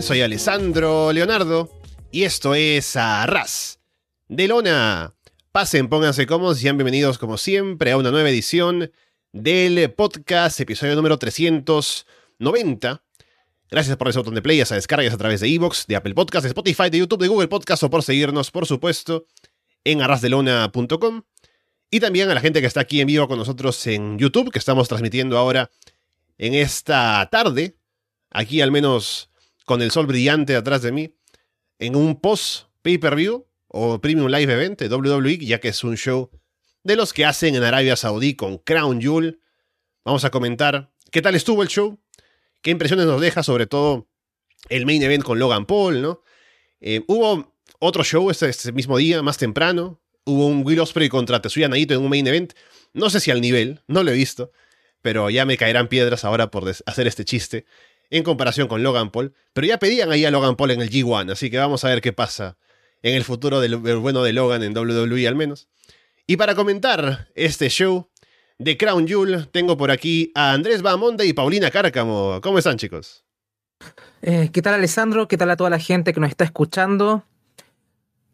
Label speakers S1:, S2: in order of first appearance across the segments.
S1: Soy Alessandro Leonardo y esto es Arras de Lona. Pasen, pónganse cómodos sean bienvenidos como siempre a una nueva edición del podcast, episodio número 390. Gracias por ese botón de play, a descargas a través de Evox, de Apple Podcasts, de Spotify, de YouTube, de Google Podcasts o por seguirnos, por supuesto, en arrasdelona.com. Y también a la gente que está aquí en vivo con nosotros en YouTube, que estamos transmitiendo ahora en esta tarde, aquí al menos con el sol brillante atrás de mí, en un post pay-per-view o premium live event de WWE, ya que es un show de los que hacen en Arabia Saudí con Crown Jewel. Vamos a comentar qué tal estuvo el show, qué impresiones nos deja, sobre todo el main event con Logan Paul, ¿no? Eh, hubo otro show este, este, mismo día, más temprano. Hubo un Will Ospreay contra Tetsuya Naito en un main event. No sé si al nivel, no lo he visto, pero ya me caerán piedras ahora por hacer este chiste en comparación con Logan Paul. Pero ya pedían ahí a Logan Paul en el G1, así que vamos a ver qué pasa en el futuro del, bueno de Logan en WWE al menos. Y para comentar este show de Crown Jewel, tengo por aquí a Andrés Bamonde y Paulina Cárcamo. ¿Cómo están, chicos?
S2: Eh, ¿Qué tal, Alessandro? ¿Qué tal a toda la gente que nos está escuchando?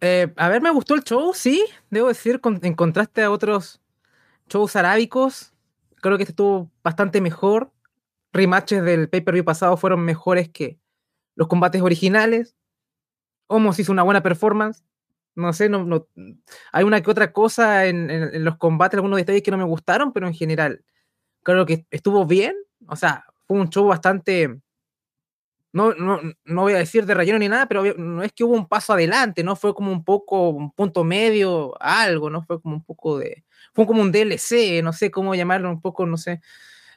S2: Eh, a ver, me gustó el show, sí, debo decir, en contraste a otros shows arábicos, creo que este estuvo bastante mejor. Rematches del pay-per-view pasado fueron mejores que los combates originales. Homos hizo una buena performance. No sé, no, no, hay una que otra cosa en, los combates, algunos detalles que no me gustaron, pero en general creo que estuvo bien. O sea, fue un show bastante, no, no, no voy a decir de relleno ni nada, pero no es que hubo un paso adelante, ¿no? Fue como un poco, un punto medio, algo, ¿no? Fue como un poco de, fue como un DLC, no sé cómo llamarlo, un poco, no sé,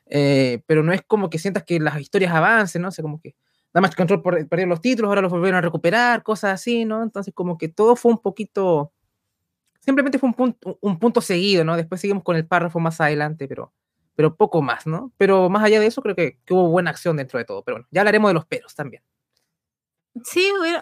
S2: eh, pero no es como que sientas que las historias avancen, ¿no? O sea, como que Damage Control por, perder los títulos, ahora los volvieron a recuperar, cosas así, ¿no? Entonces como que todo fue un poquito, simplemente fue un punto, un punto seguido, ¿no? Después seguimos con el párrafo más adelante, pero, pero poco más, ¿no? Pero más allá de eso, creo que, hubo buena acción dentro de todo. Pero bueno, ya hablaremos de los peros también.
S3: Sí, hola,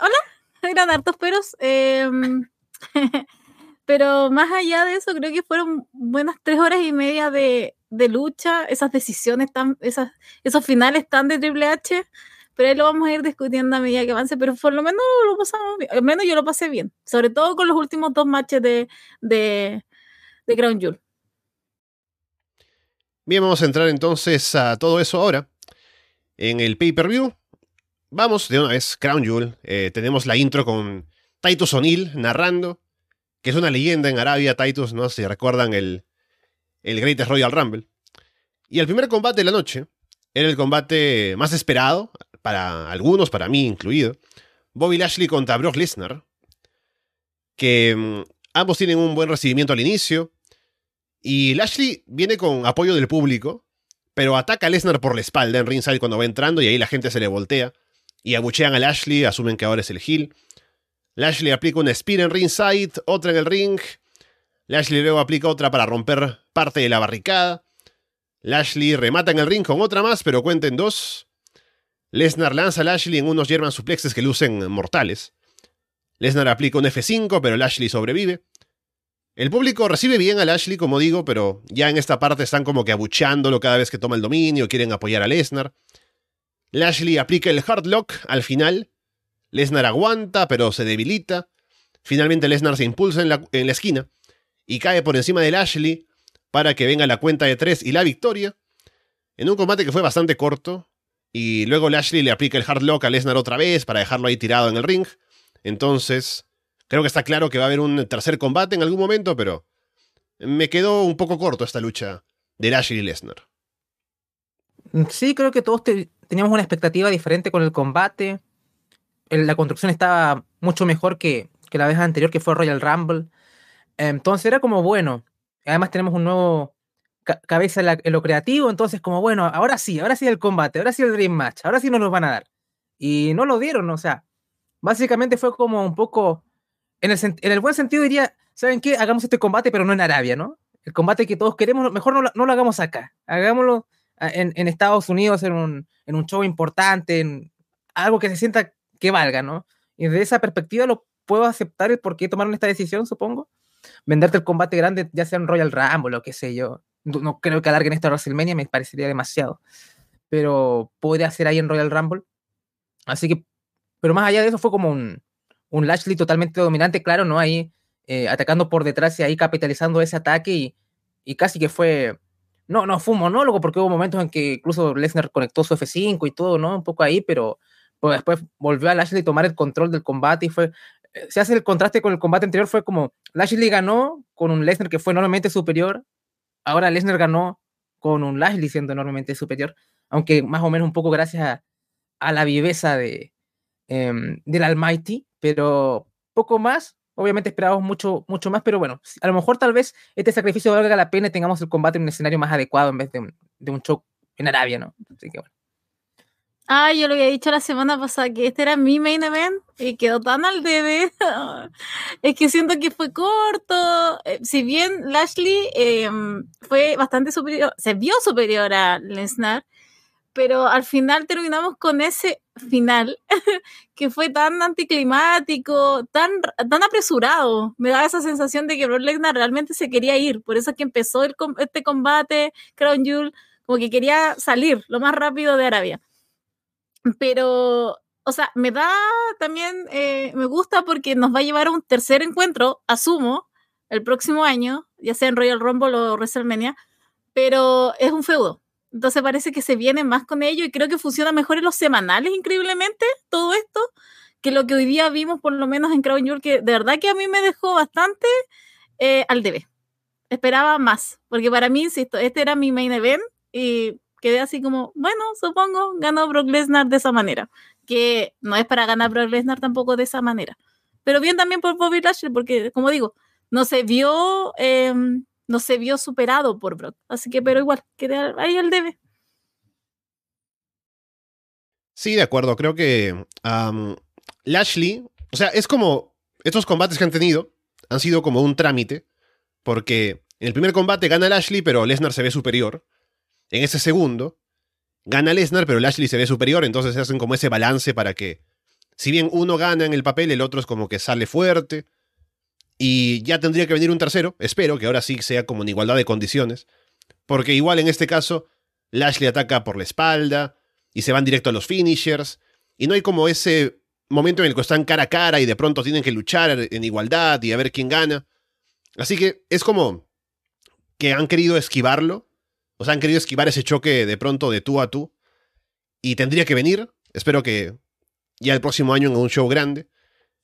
S3: eran hartos peros. Em, pero más allá de eso, creo que fueron buenas tres horas y media de, de lucha, esas decisiones tan, esas, esos finales tan de Triple H pero ahí lo vamos a ir discutiendo a medida que avance, pero por lo menos lo pasamos bien, al menos yo lo pasé bien, sobre todo con los últimos dos matches de, de, de Crown Jewel.
S1: Bien, vamos a entrar entonces a todo eso ahora. En el pay-per-view, vamos de una vez, Crown Jewel. Eh, tenemos la intro con Titus O'Neill narrando, que es una leyenda en Arabia, Titus, no si recuerdan el, el Greatest Royal Rumble. Y el primer combate de la noche era el combate más esperado, para algunos, para mí incluido, Bobby Lashley contra Brock Lesnar, que mm, ambos tienen un buen recibimiento al inicio, y Lashley viene con apoyo del público, pero ataca a Lesnar por la espalda en ringside cuando va entrando y ahí la gente se le voltea y abuchean a Lashley, asumen que ahora es el heel. Lashley aplica una spear en ringside, otra en el ring. Lashley luego aplica otra para romper parte de la barricada. Lashley remata en el ring con otra más, pero cuenta en dos. Lesnar lanza a Lashley en unos German suplexes que lucen mortales. Lesnar aplica un F5, pero Lashley sobrevive. El público recibe bien a Lashley, como digo, pero ya en esta parte están como que abuchándolo cada vez que toma el dominio, quieren apoyar a Lesnar. Lashley aplica el hard lock al final. Lesnar aguanta, pero se debilita. Finalmente Lesnar se impulsa en la, esquina y cae por encima de Lashley para que venga la cuenta de tres y la victoria. En un combate que fue bastante corto, y luego Lashley le aplica el hard lock a Lesnar otra vez para dejarlo ahí tirado en el ring. Entonces, creo que está claro que va a haber un tercer combate en algún momento, pero me quedó un poco corto esta lucha de Lashley y Lesnar.
S2: Sí, creo que todos teníamos una expectativa diferente con el combate. La construcción estaba mucho mejor que, que la vez anterior, que fue Royal Rumble. Entonces era como bueno. Además tenemos un nuevo cabeza en, lo creativo, entonces como, bueno, ahora sí, ahora sí el combate, ahora sí el Dream Match, ahora sí nos lo van a dar. Y no lo dieron, o sea, básicamente fue como un poco, en el, en el buen sentido diría, ¿saben qué? Hagamos este combate, pero no en Arabia, ¿no? El combate que todos queremos, mejor no lo, no lo hagamos acá, hagámoslo en, en, Estados Unidos, en un, en un show importante, en algo que se sienta que valga, ¿no? Y desde esa perspectiva lo puedo aceptar el por qué tomaron esta decisión, supongo. Venderte el combate grande, ya sea en Royal Rumble o qué sé yo no creo que alarguen esta WrestleMania, me parecería demasiado. Pero podría ser ahí en Royal Rumble. Así que, pero más allá de eso fue como un, un Lashley totalmente dominante, claro, ¿no? Ahí eh, atacando por detrás y ahí capitalizando ese ataque y, y casi que fue, no, no fue monólogo porque hubo momentos en que incluso Lesnar conectó su F5 y todo, ¿no? Un poco ahí, pero pues después volvió a Lashley tomar el control del combate y fue, eh, se hace el contraste con el combate anterior, fue como Lashley ganó con un Lesnar que fue enormemente superior, ahora Lesnar ganó con un Lashley siendo enormemente superior, aunque más o menos un poco gracias a, la viveza de, em, del Almighty, pero poco más. Obviamente esperábamos mucho, mucho más, pero bueno, a lo mejor tal vez este sacrificio valga la pena y tengamos el combate en un escenario más adecuado en vez de un, de un show en Arabia, ¿no? Así que bueno.
S3: Ah, yo lo había dicho la semana pasada que este era mi main event y quedó tan al debe. es que siento que fue corto. Eh, si bien Lashley eh, fue bastante superior, se vio superior a Lesnar, pero al final terminamos con ese final que fue tan anticlimático, tan, tan apresurado. Me da esa sensación de que Brock Lesnar realmente se quería ir. Por eso es que empezó este combate, Crown Jewel, como que quería salir lo más rápido de Arabia pero, o sea, me da también, eh, me gusta porque nos va a llevar a un tercer encuentro, asumo, el próximo año, ya sea en Royal Rumble o WrestleMania, pero es un feudo. Entonces parece que se viene más con ello y creo que funciona mejor en los semanales, increíblemente, todo esto, que lo que hoy día vimos, por lo menos en Crown Jewel, que de verdad que a mí me dejó bastante eh, al debe. Esperaba más, porque para mí, insisto, este era mi main event y quedé así como, bueno, supongo, ganó Brock Lesnar de esa manera. Que no es para ganar Brock Lesnar tampoco de esa manera. Pero bien también por Bobby Lashley, porque como digo, no se vio, eh, no se vio superado por Brock. Así que, pero igual, quedé ahí el debe.
S1: Sí, de acuerdo. Creo que Lashley, o sea, es como estos combates que han tenido han sido como un trámite, porque en el primer combate gana Lashley, pero Lesnar se ve superior. En ese segundo, gana Lesnar, pero Lashley se ve superior, entonces se hacen como ese balance para que, si bien uno gana en el papel, el otro es como que sale fuerte. Y ya tendría que venir un tercero, espero que ahora sí sea como en igualdad de condiciones, porque igual en este caso, Lashley ataca por la espalda y se van directo a los finishers, y no hay como ese momento en el que están cara a cara y de pronto tienen que luchar en igualdad y a ver quién gana. Así que es como que han querido esquivarlo o sea, han querido esquivar ese choque de pronto de tú a tú. Y tendría que venir. Espero que ya el próximo año en un show grande.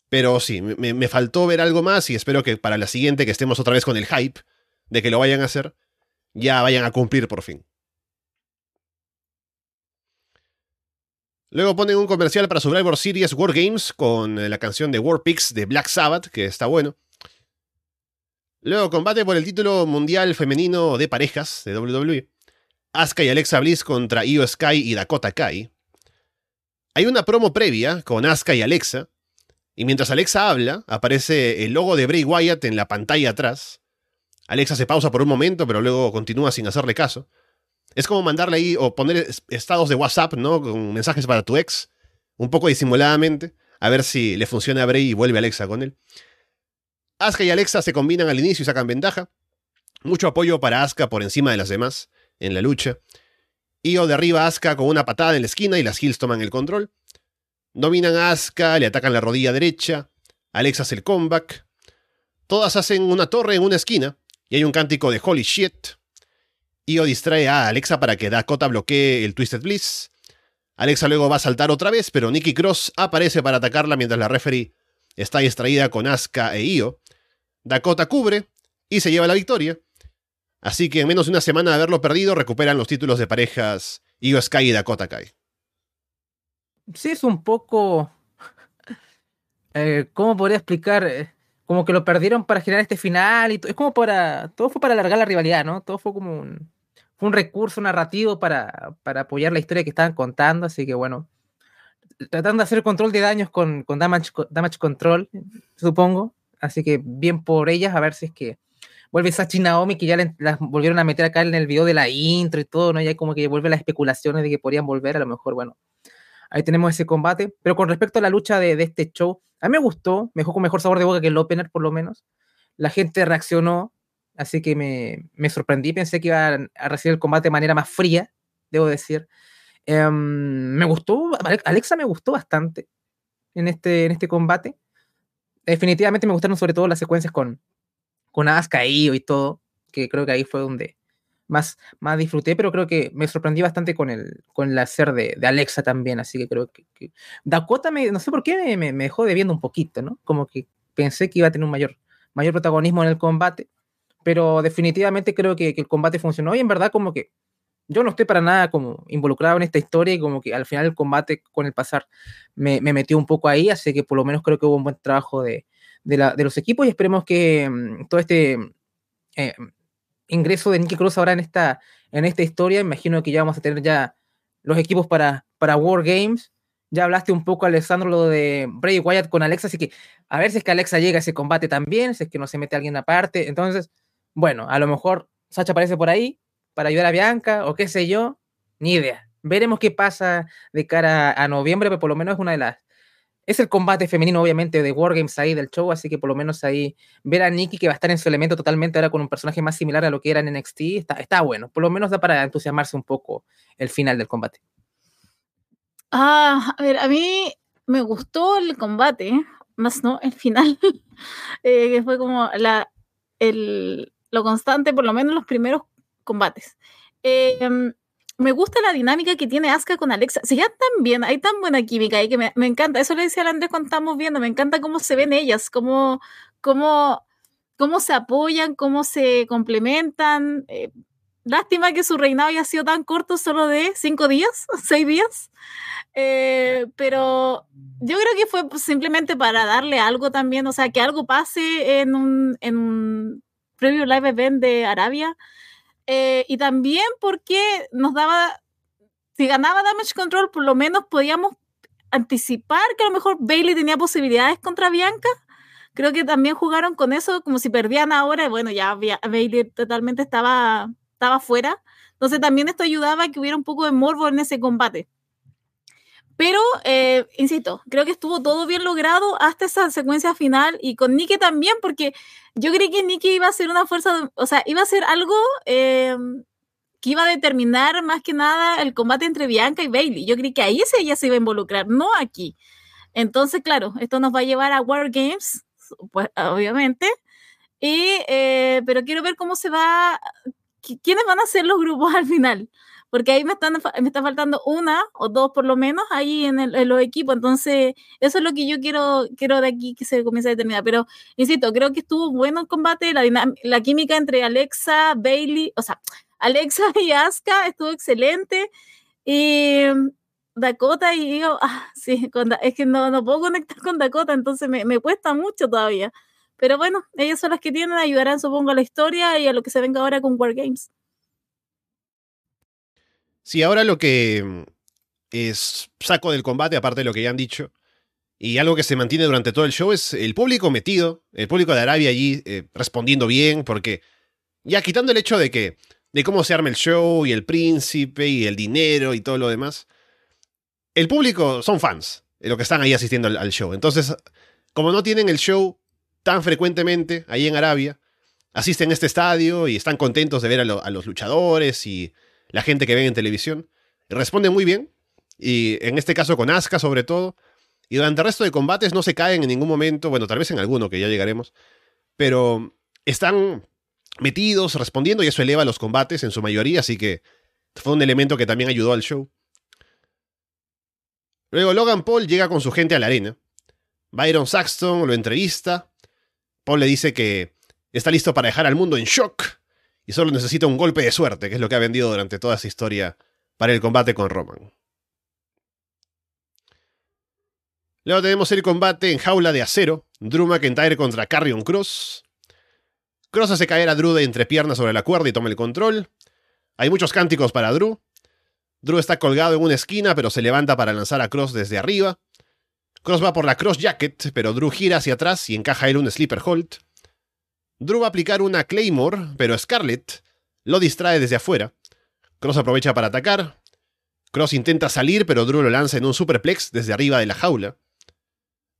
S1: Pero sí, me, me, faltó ver algo más y espero que para la siguiente que estemos otra vez con el hype de que lo vayan a hacer, ya vayan a cumplir por fin. Luego ponen un comercial para Survivor Series War Games con la canción de War Pigs de Black Sabbath, que está bueno. Luego combate por el título mundial femenino de parejas de WWE. Asuka y Alexa Bliss contra Io Sky y Dakota Kai. Hay una promo previa con Asuka y Alexa, y mientras Alexa habla, aparece el logo de Bray Wyatt en la pantalla atrás. Alexa se pausa por un momento, pero luego continúa sin hacerle caso. Es como mandarle ahí o poner estados de WhatsApp, ¿no? Con mensajes para tu ex, un poco disimuladamente, a ver si le funciona a Bray y vuelve Alexa con él. Asuka y Alexa se combinan al inicio y sacan ventaja. Mucho apoyo para Asuka por encima de las demás en la lucha. Io derriba a Asuka con una patada en la esquina y las Hills toman el control. Dominan a Asuka, le atacan la rodilla derecha. Alexa hace el comeback. Todas hacen una torre en una esquina y hay un cántico de Holy Shit. Io distrae a Alexa para que Dakota bloquee el Twisted Bliss. Alexa luego va a saltar otra vez, pero Nikki Cross aparece para atacarla mientras la referee está distraída con Asuka e Io. Dakota cubre y se lleva la victoria. Así que en menos de una semana de haberlo perdido, recuperan los títulos de parejas Io Sky y Dakota Kai.
S2: Sí, es un poco. Eh, ¿Cómo podría explicar? Eh, como que lo perdieron para generar este final y es como para. Todo fue para alargar la rivalidad, ¿no? Todo fue como un, fue un recurso narrativo para, para apoyar la historia que estaban contando. Así que bueno, tratando de hacer control de daños con, damage control, supongo. Así que bien por ellas, a ver si es que vuelve Sachi Naomi, que ya las volvieron a meter acá en el video de la intro y todo, ¿no? Ya como que vuelve las especulaciones de que podrían volver, a lo mejor, bueno, ahí tenemos ese combate. Pero con respecto a la lucha de, de este show, a mí me gustó, me con mejor sabor de boca que el opener, por lo menos. La gente reaccionó, así que me, me sorprendí, pensé que iba a recibir el combate de manera más fría, debo decir. Em, me gustó, Alexa me gustó bastante en este, en este combate. Definitivamente me gustaron sobre todo las secuencias con, con Asuka y todo, que creo que ahí fue donde más, más disfruté, pero creo que me sorprendí bastante con el, con el hacer de, de Alexa también, así que creo que, Dakota, me, no sé por qué, me, me, dejó debiendo un poquito, ¿no? Como que pensé que iba a tener un mayor, mayor protagonismo en el combate, pero definitivamente creo que, que el combate funcionó y en verdad como que yo no estoy para nada como involucrado en esta historia y como que al final el combate con el pasar me, me metió un poco ahí, así que por lo menos creo que hubo un buen trabajo de, de, la, de los equipos y esperemos que mm, todo este eh, ingreso de Nicky Cruz ahora en esta, en esta historia, imagino que ya vamos a tener ya los equipos para, para War Games. Ya hablaste un poco, Alessandro, lo de Bray Wyatt con Alexa, así que a ver si es que Alexa llega a ese combate también, si es que no se mete alguien aparte. Entonces, bueno, a lo mejor Sacha aparece por ahí para ayudar a Bianca o qué sé yo, ni idea. Veremos qué pasa de cara a noviembre, pero por lo menos es una de las es el combate femenino, obviamente, de Wargames ahí del show, así que por lo menos ahí ver a Nikki que va a estar en su elemento totalmente ahora con un personaje más similar a lo que era en NXT, está, está bueno. Por lo menos da para entusiasmarse un poco el final del combate.
S3: Ah, a ver, a mí me gustó el combate, más no el final, eh, que fue como la, el, lo constante, por lo menos los primeros combates. Eh, me gusta la dinámica que tiene Asuka con Alexa. Se llevan tan bien, hay tan buena química ahí que me, encanta. Eso le decía al Andrés cuando estamos viendo, me encanta cómo se ven ellas, cómo, cómo, cómo se apoyan, cómo se complementan. Eh, lástima que su reinado haya sido tan corto, solo de cinco días, seis días. Eh, pero yo creo que fue simplemente para darle algo también, o sea, que algo pase en un, en un preview live event de Arabia eh, y también porque nos daba, si ganaba Damage Control, por lo menos podíamos anticipar que a lo mejor Bailey tenía posibilidades contra Bianca. Creo que también jugaron con eso, como si perdían ahora, bueno, ya Bailey totalmente estaba, estaba fuera. Entonces también esto ayudaba a que hubiera un poco de morbo en ese combate. Pero, eh, insisto, creo que estuvo todo bien logrado hasta esa secuencia final y con Nikki también, porque yo creí que Nikki iba a ser una fuerza, o sea, iba a ser algo eh, que iba a determinar más que nada el combate entre Bianca y Bailey. Yo creí que ahí ella se iba a involucrar, no aquí. Entonces, claro, esto nos va a llevar a War Games, pues obviamente. Y, eh, pero quiero ver cómo se va, quiénes van a ser los grupos al final porque ahí me, están, me está faltando una o dos por lo menos ahí en, el, los equipos, entonces eso es lo que yo quiero, quiero de aquí que se comience a determinar, pero insisto, creo que estuvo bueno el combate, la, la química entre Alexa, Bailey, o sea, Alexa y Asuka estuvo excelente, y Dakota y digo, ah, sí, es que no, no puedo conectar con Dakota, entonces me, me cuesta mucho todavía. Pero bueno, ellas son las que tienen, ayudarán supongo a la historia y a lo que se venga ahora con War Games.
S1: Sí, ahora lo que mm, es saco del combate, aparte de lo que ya han dicho, y algo que se mantiene durante todo el show es el público metido, el público de Arabia allí eh, respondiendo bien, porque ya quitando el hecho de que de cómo se arma el show y el príncipe y el dinero y todo lo demás, el público son fans de lo que están ahí asistiendo al, show. Entonces, como no tienen el show tan frecuentemente ahí en Arabia, asisten a este estadio y están contentos de ver a los luchadores y la gente que ve en televisión. Responde muy bien, y en este caso con Asuka sobre todo. Y durante el resto de combates no se caen en ningún momento, bueno, tal vez en alguno que ya llegaremos, pero están metidos, respondiendo y eso eleva los combates en su mayoría, así que fue un elemento que también ayudó al show. Luego Logan Paul llega con su gente a la arena. Byron Saxton lo entrevista. Paul le dice que está listo para dejar al mundo en shock y solo necesita un golpe de suerte, que es lo que ha vendido durante toda esa historia para el combate con Roman. Luego tenemos el combate en jaula de acero, Drew McIntyre contra Carrion Cross. Cross hace caer a Drew de entrepierna sobre la cuerda y toma el control. Hay muchos cánticos para Drew. Drew está colgado en una esquina, pero se levanta para lanzar a Cross desde arriba. Cross va por la Cross Jacket, pero Drew gira hacia atrás y encaja él un Sleeper Hold. Drew va a aplicar una Claymore, pero Scarlett lo distrae desde afuera. Cross aprovecha para atacar. Cross intenta salir, pero Drew lo lanza en un superplex desde arriba de la jaula.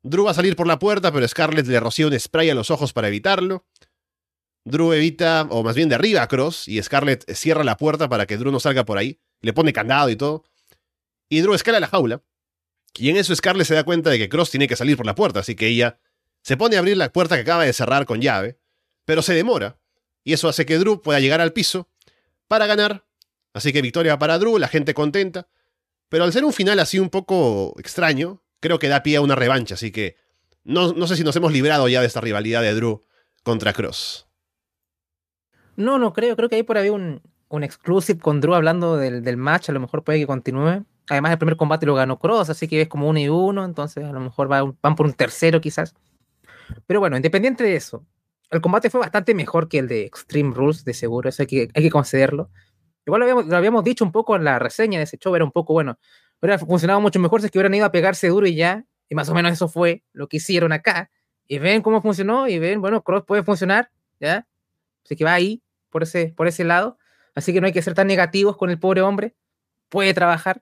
S1: Drew va a salir por la puerta, pero Scarlett le rocía un spray a los ojos para evitarlo. Drew evita, o más bien de arriba a Cross, y Scarlett cierra la puerta para que Drew no salga por ahí. Le pone candado y todo. Y Drew escala la jaula. Y en eso Scarlett se da cuenta de que Cross tiene que salir por la puerta, así que ella se pone a abrir la puerta que acaba de cerrar con llave, pero se demora. Y eso hace que Drew pueda llegar al piso para ganar. Así que victoria para Drew, la gente contenta. Pero al ser un final así un poco extraño, creo que da pie a una revancha, así que no, no sé si nos hemos librado ya de esta rivalidad de Drew contra Cross.
S2: No, no creo. Creo que ahí por ahí un, un exclusive con Drew hablando del, del match. A lo mejor puede que continúe. Además, el primer combate lo ganó Cross, así que es como uno y uno. Entonces, a lo mejor va, van por un tercero, quizás. Pero bueno, independiente de eso, el combate fue bastante mejor que el de Extreme Rules, de seguro. Eso hay que, hay que concederlo. Igual lo habíamos, lo habíamos dicho un poco en la reseña de ese show. Era un poco, bueno, hubiera funcionado mucho mejor si es que hubieran ido a pegarse duro y ya. Y más o menos eso fue lo que hicieron acá. Y ven cómo funcionó y ven, bueno, Cross puede funcionar, ¿ya? Así que va ahí, por ese, por ese lado. Así que no hay que ser tan negativos con el pobre hombre. Puede trabajar.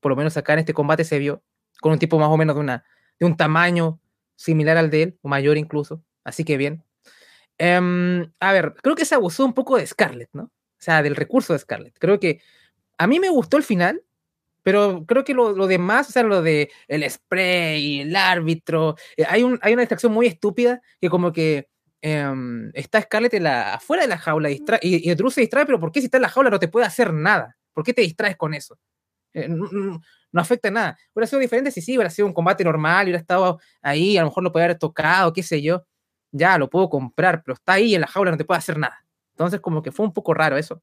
S2: Por lo menos acá en este combate se vio con un tipo más o menos de, una, de un tamaño similar al de él, o mayor incluso. Así que bien. Em, a ver, creo que se abusó un poco de Scarlett, ¿no? O sea, del recurso de Scarlett. Creo que a mí me gustó el final, pero creo que lo, lo demás, o sea, lo de el spray, el árbitro, eh, hay, un, hay una distracción muy estúpida que como que em, está Scarlett en la, afuera de la jaula distra- y, y Drew se distrae, pero ¿por qué si está en la jaula no te puede hacer nada? ¿Por qué te distraes con eso? Eh, no, no- afecta nada. Hubiera sido diferente si sí, hubiera sido un combate normal, hubiera estado ahí, a lo mejor lo podía haber tocado, qué sé yo. Ya, lo puedo comprar, pero está ahí en la jaula, no te puede hacer nada. Entonces, como que fue un poco raro eso.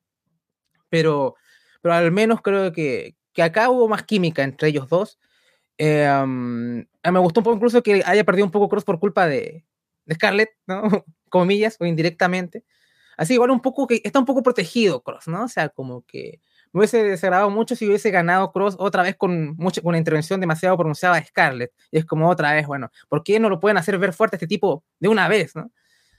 S2: Pero, pero al menos creo que, que acá hubo más química entre ellos dos. Eh, um, me gustó un poco incluso que haya perdido un poco Cross por culpa de, de Scarlett, ¿no? Comillas, o indirectamente. Así, igual un poco que está un poco protegido Cross, ¿no? O sea, como que me hubiese desagradado mucho si hubiese ganado Cross otra vez con, mucha, con una intervención demasiado pronunciada de Scarlett. Y es como otra vez, bueno, ¿por qué no lo pueden hacer ver fuerte a este tipo de una vez, ¿no?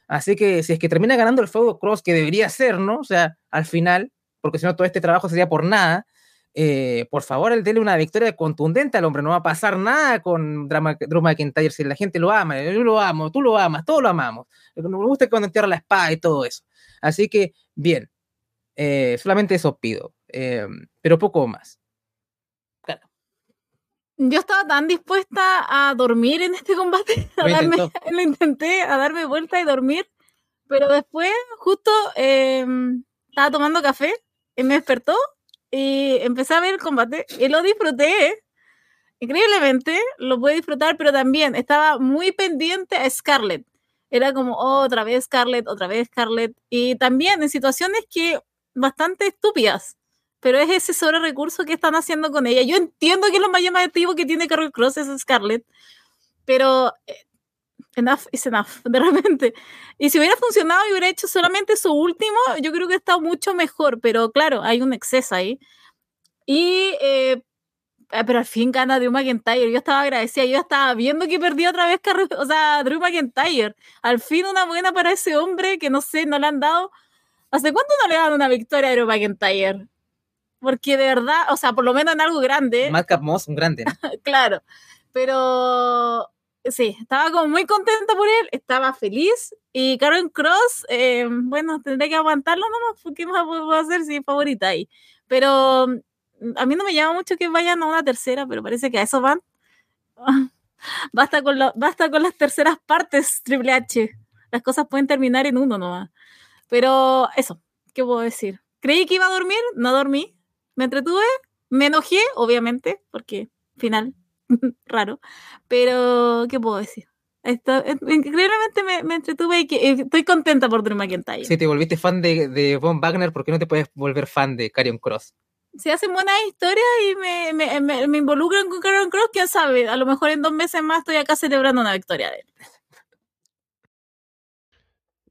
S2: Así que si es que termina ganando el feudo Cross, que debería ser, ¿no? O sea, al final, porque si no todo este trabajo sería por nada, eh, por favor, el dele una victoria contundente al hombre. No va a pasar nada con Drama, Drew McIntyre si la gente lo ama. Yo lo amo, tú lo amas, todos lo amamos. Me gusta cuando entierra la espada y todo eso. Así que, bien. Eh, solamente eso pido. Eh, pero poco más. Claro.
S3: Yo estaba tan dispuesta a dormir en este combate. A
S2: Lo
S3: darme, lo intenté, a darme vuelta y dormir. Pero después, justo, eh, estaba tomando café y me despertó y empecé a ver el combate y lo disfruté. Increíblemente, lo pude disfrutar, pero también estaba muy pendiente a Scarlett. Era como "Oh, otra vez Scarlett, otra vez Scarlett. Y también en situaciones que bastante estúpidas. Pero es ese sobre recurso que están haciendo con ella. Yo entiendo que lo más llamativo que tiene Carol Cross es Scarlett, pero eh, enough is enough, de repente. Y si hubiera funcionado y hubiera hecho solamente su último, yo creo que está mucho mejor, pero claro, hay un exceso ahí. Y, eh, ah, pero al fin gana Drew McIntyre. Yo estaba agradecida, yo estaba viendo que perdía otra vez, Carol- o sea, Drew McIntyre. Al fin una buena para ese hombre que no sé, no le han dado. ¿Hace cuánto no le dan una victoria a Drew McIntyre? Porque de verdad, o sea, por lo menos en algo grande,
S2: Madcap Moss, un grande. ¿no?
S3: claro. Pero sí, estaba como muy contenta por él, estaba feliz. Y Karen Cross, eh, bueno, tendré que aguantarlo nomás, porque más puedo hacer si es favorita ahí. Pero mm, a mí no me llama mucho que vayan a una tercera, pero parece que a eso van. Basta con, lo- basta con las terceras partes, Triple H. Las cosas pueden terminar en uno nomás. Pero eso, ¿qué puedo decir? Creí que iba a dormir, no dormí. Me entretuve, me enojé, obviamente, porque final raro. Pero, ¿qué puedo decir? Esto, increíblemente me, me entretuve y que, eh, estoy contenta por Drew McIntyre.
S2: Si te volviste fan de, de Von Wagner, ¿por qué no te puedes volver fan de Karrion Cross?
S3: Si hacen buenas historias y me, me, me, me involucran con Karen Cross, quién sabe, a lo mejor en dos meses más estoy acá celebrando una victoria de él.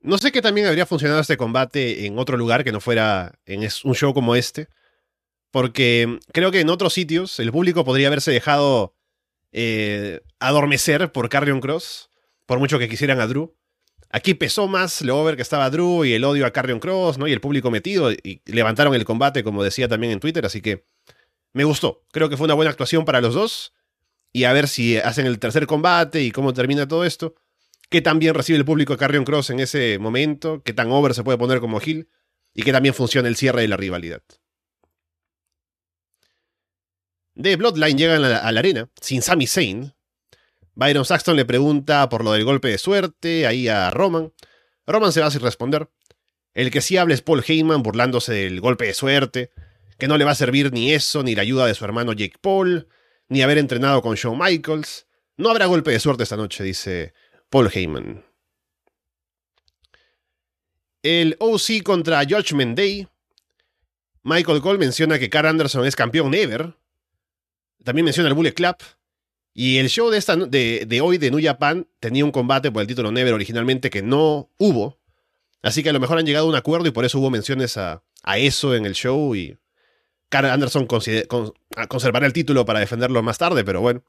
S1: No sé qué también habría funcionado este combate en otro lugar que no fuera en un show como este. Porque creo que en otros sitios el público podría haberse dejado eh, adormecer por Carrion Cross, por mucho que quisieran a Drew. Aquí pesó más lo over que estaba Drew y el odio a Carrion Cross, ¿no? Y el público metido y levantaron el combate, como decía también en Twitter, así que me gustó. Creo que fue una buena actuación para los dos. Y a ver si hacen el tercer combate y cómo termina todo esto. Qué tan bien recibe el público a Carrion Cross en ese momento, qué tan over se puede poner como heel y que también funciona el cierre de la rivalidad. De Bloodline llegan a la, arena sin Sami Zayn. Byron Saxton le pregunta por lo del golpe de suerte ahí a Roman. Roman se va sin responder. El que sí habla es Paul Heyman burlándose del golpe de suerte, que no le va a servir ni eso, ni la ayuda de su hermano Jake Paul, ni haber entrenado con Shawn Michaels. No habrá golpe de suerte esta noche, dice Paul Heyman. El OC contra Judgment Day. Michael Cole menciona que Carl Anderson es campeón ever. También menciona el Bullet Club. Y el show de, esta, de, de hoy de New Japan tenía un combate por el título Never originalmente que no hubo. Así que a lo mejor han llegado a un acuerdo y por eso hubo menciones a, a eso en el show. Y Carl Anderson consider- con- a- conservará el título para defenderlo más tarde, pero bueno.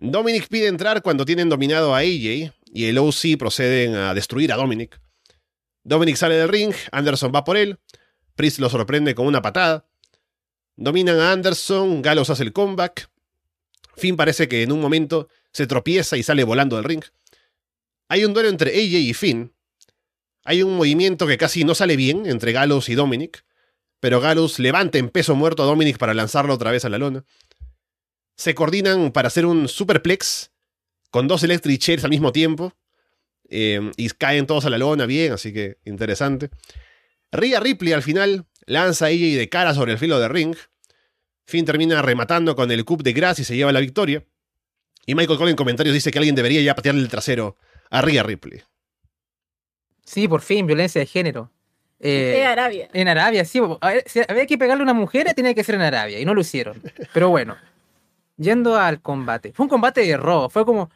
S1: Dominic pide entrar cuando tienen dominado a AJ y el OC proceden a destruir a Dominic. Dominic sale del ring, Anderson va por él, Priest lo sorprende con una patada. Dominan a Anderson, Gallows hace el comeback. Finn parece que en un momento se tropieza y sale volando del ring. Hay un duelo entre AJ y Finn. Hay un movimiento que casi no sale bien entre Gallows y Dominic, pero Gallows levanta en peso muerto a Dominic para lanzarlo otra vez a la lona. Se coordinan para hacer un superplex con dos electric chairs al mismo tiempo. eh, y caen todos a la lona bien, así que interesante. Rhea Ripley al final lanza a AJ de cara sobre el filo de ring. Finn termina rematando con el coup de grace y se lleva la victoria. Y Michael Cole en comentarios dice que alguien debería ya patearle el trasero a Rhea Ripley.
S2: Sí, por fin, violencia de género. Eh,
S3: De Arabia.
S2: en Arabia, sí. A ver, si había que pegarle a una mujer, tenía que ser en Arabia, y no lo hicieron. Pero bueno, yendo al combate. Fue un combate de robo, fue como...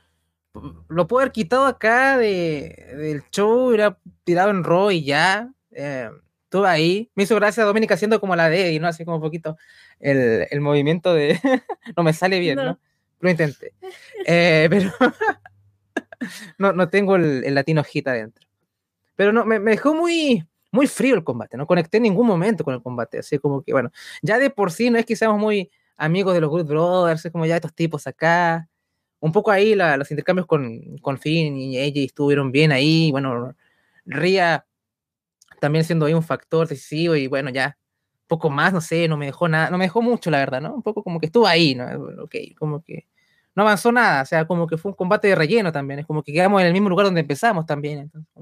S2: Lo puedo haber quitado acá de, del show, hubiera tirado en Raw y ya. Eh, estuve ahí. Me hizo gracia Dominica haciendo como la de y ¿no? Así como un poquito el, el movimiento de... no me sale bien, ¿no?
S3: No.
S2: Lo intenté. Eh, pero no, no tengo el, el latino hit adentro. Pero no, me, me dejó muy, muy frío el combate, no conecté en ningún momento con el combate, así como que, bueno, ya de por sí no es que seamos muy amigos de los Good Brothers, es como ya estos tipos acá, un poco ahí la- los intercambios con, con Finn y AJ estuvieron bien ahí, bueno, Ria también siendo ahí un factor decisivo y bueno, ya, poco más, no sé, no me dejó nada, no me dejó mucho, la verdad, ¿no? Un poco como que estuvo ahí, ¿no? Ok, como que no avanzó nada, o sea, como que fue un combate de relleno también, es como que quedamos en el mismo lugar donde empezamos también, entonces,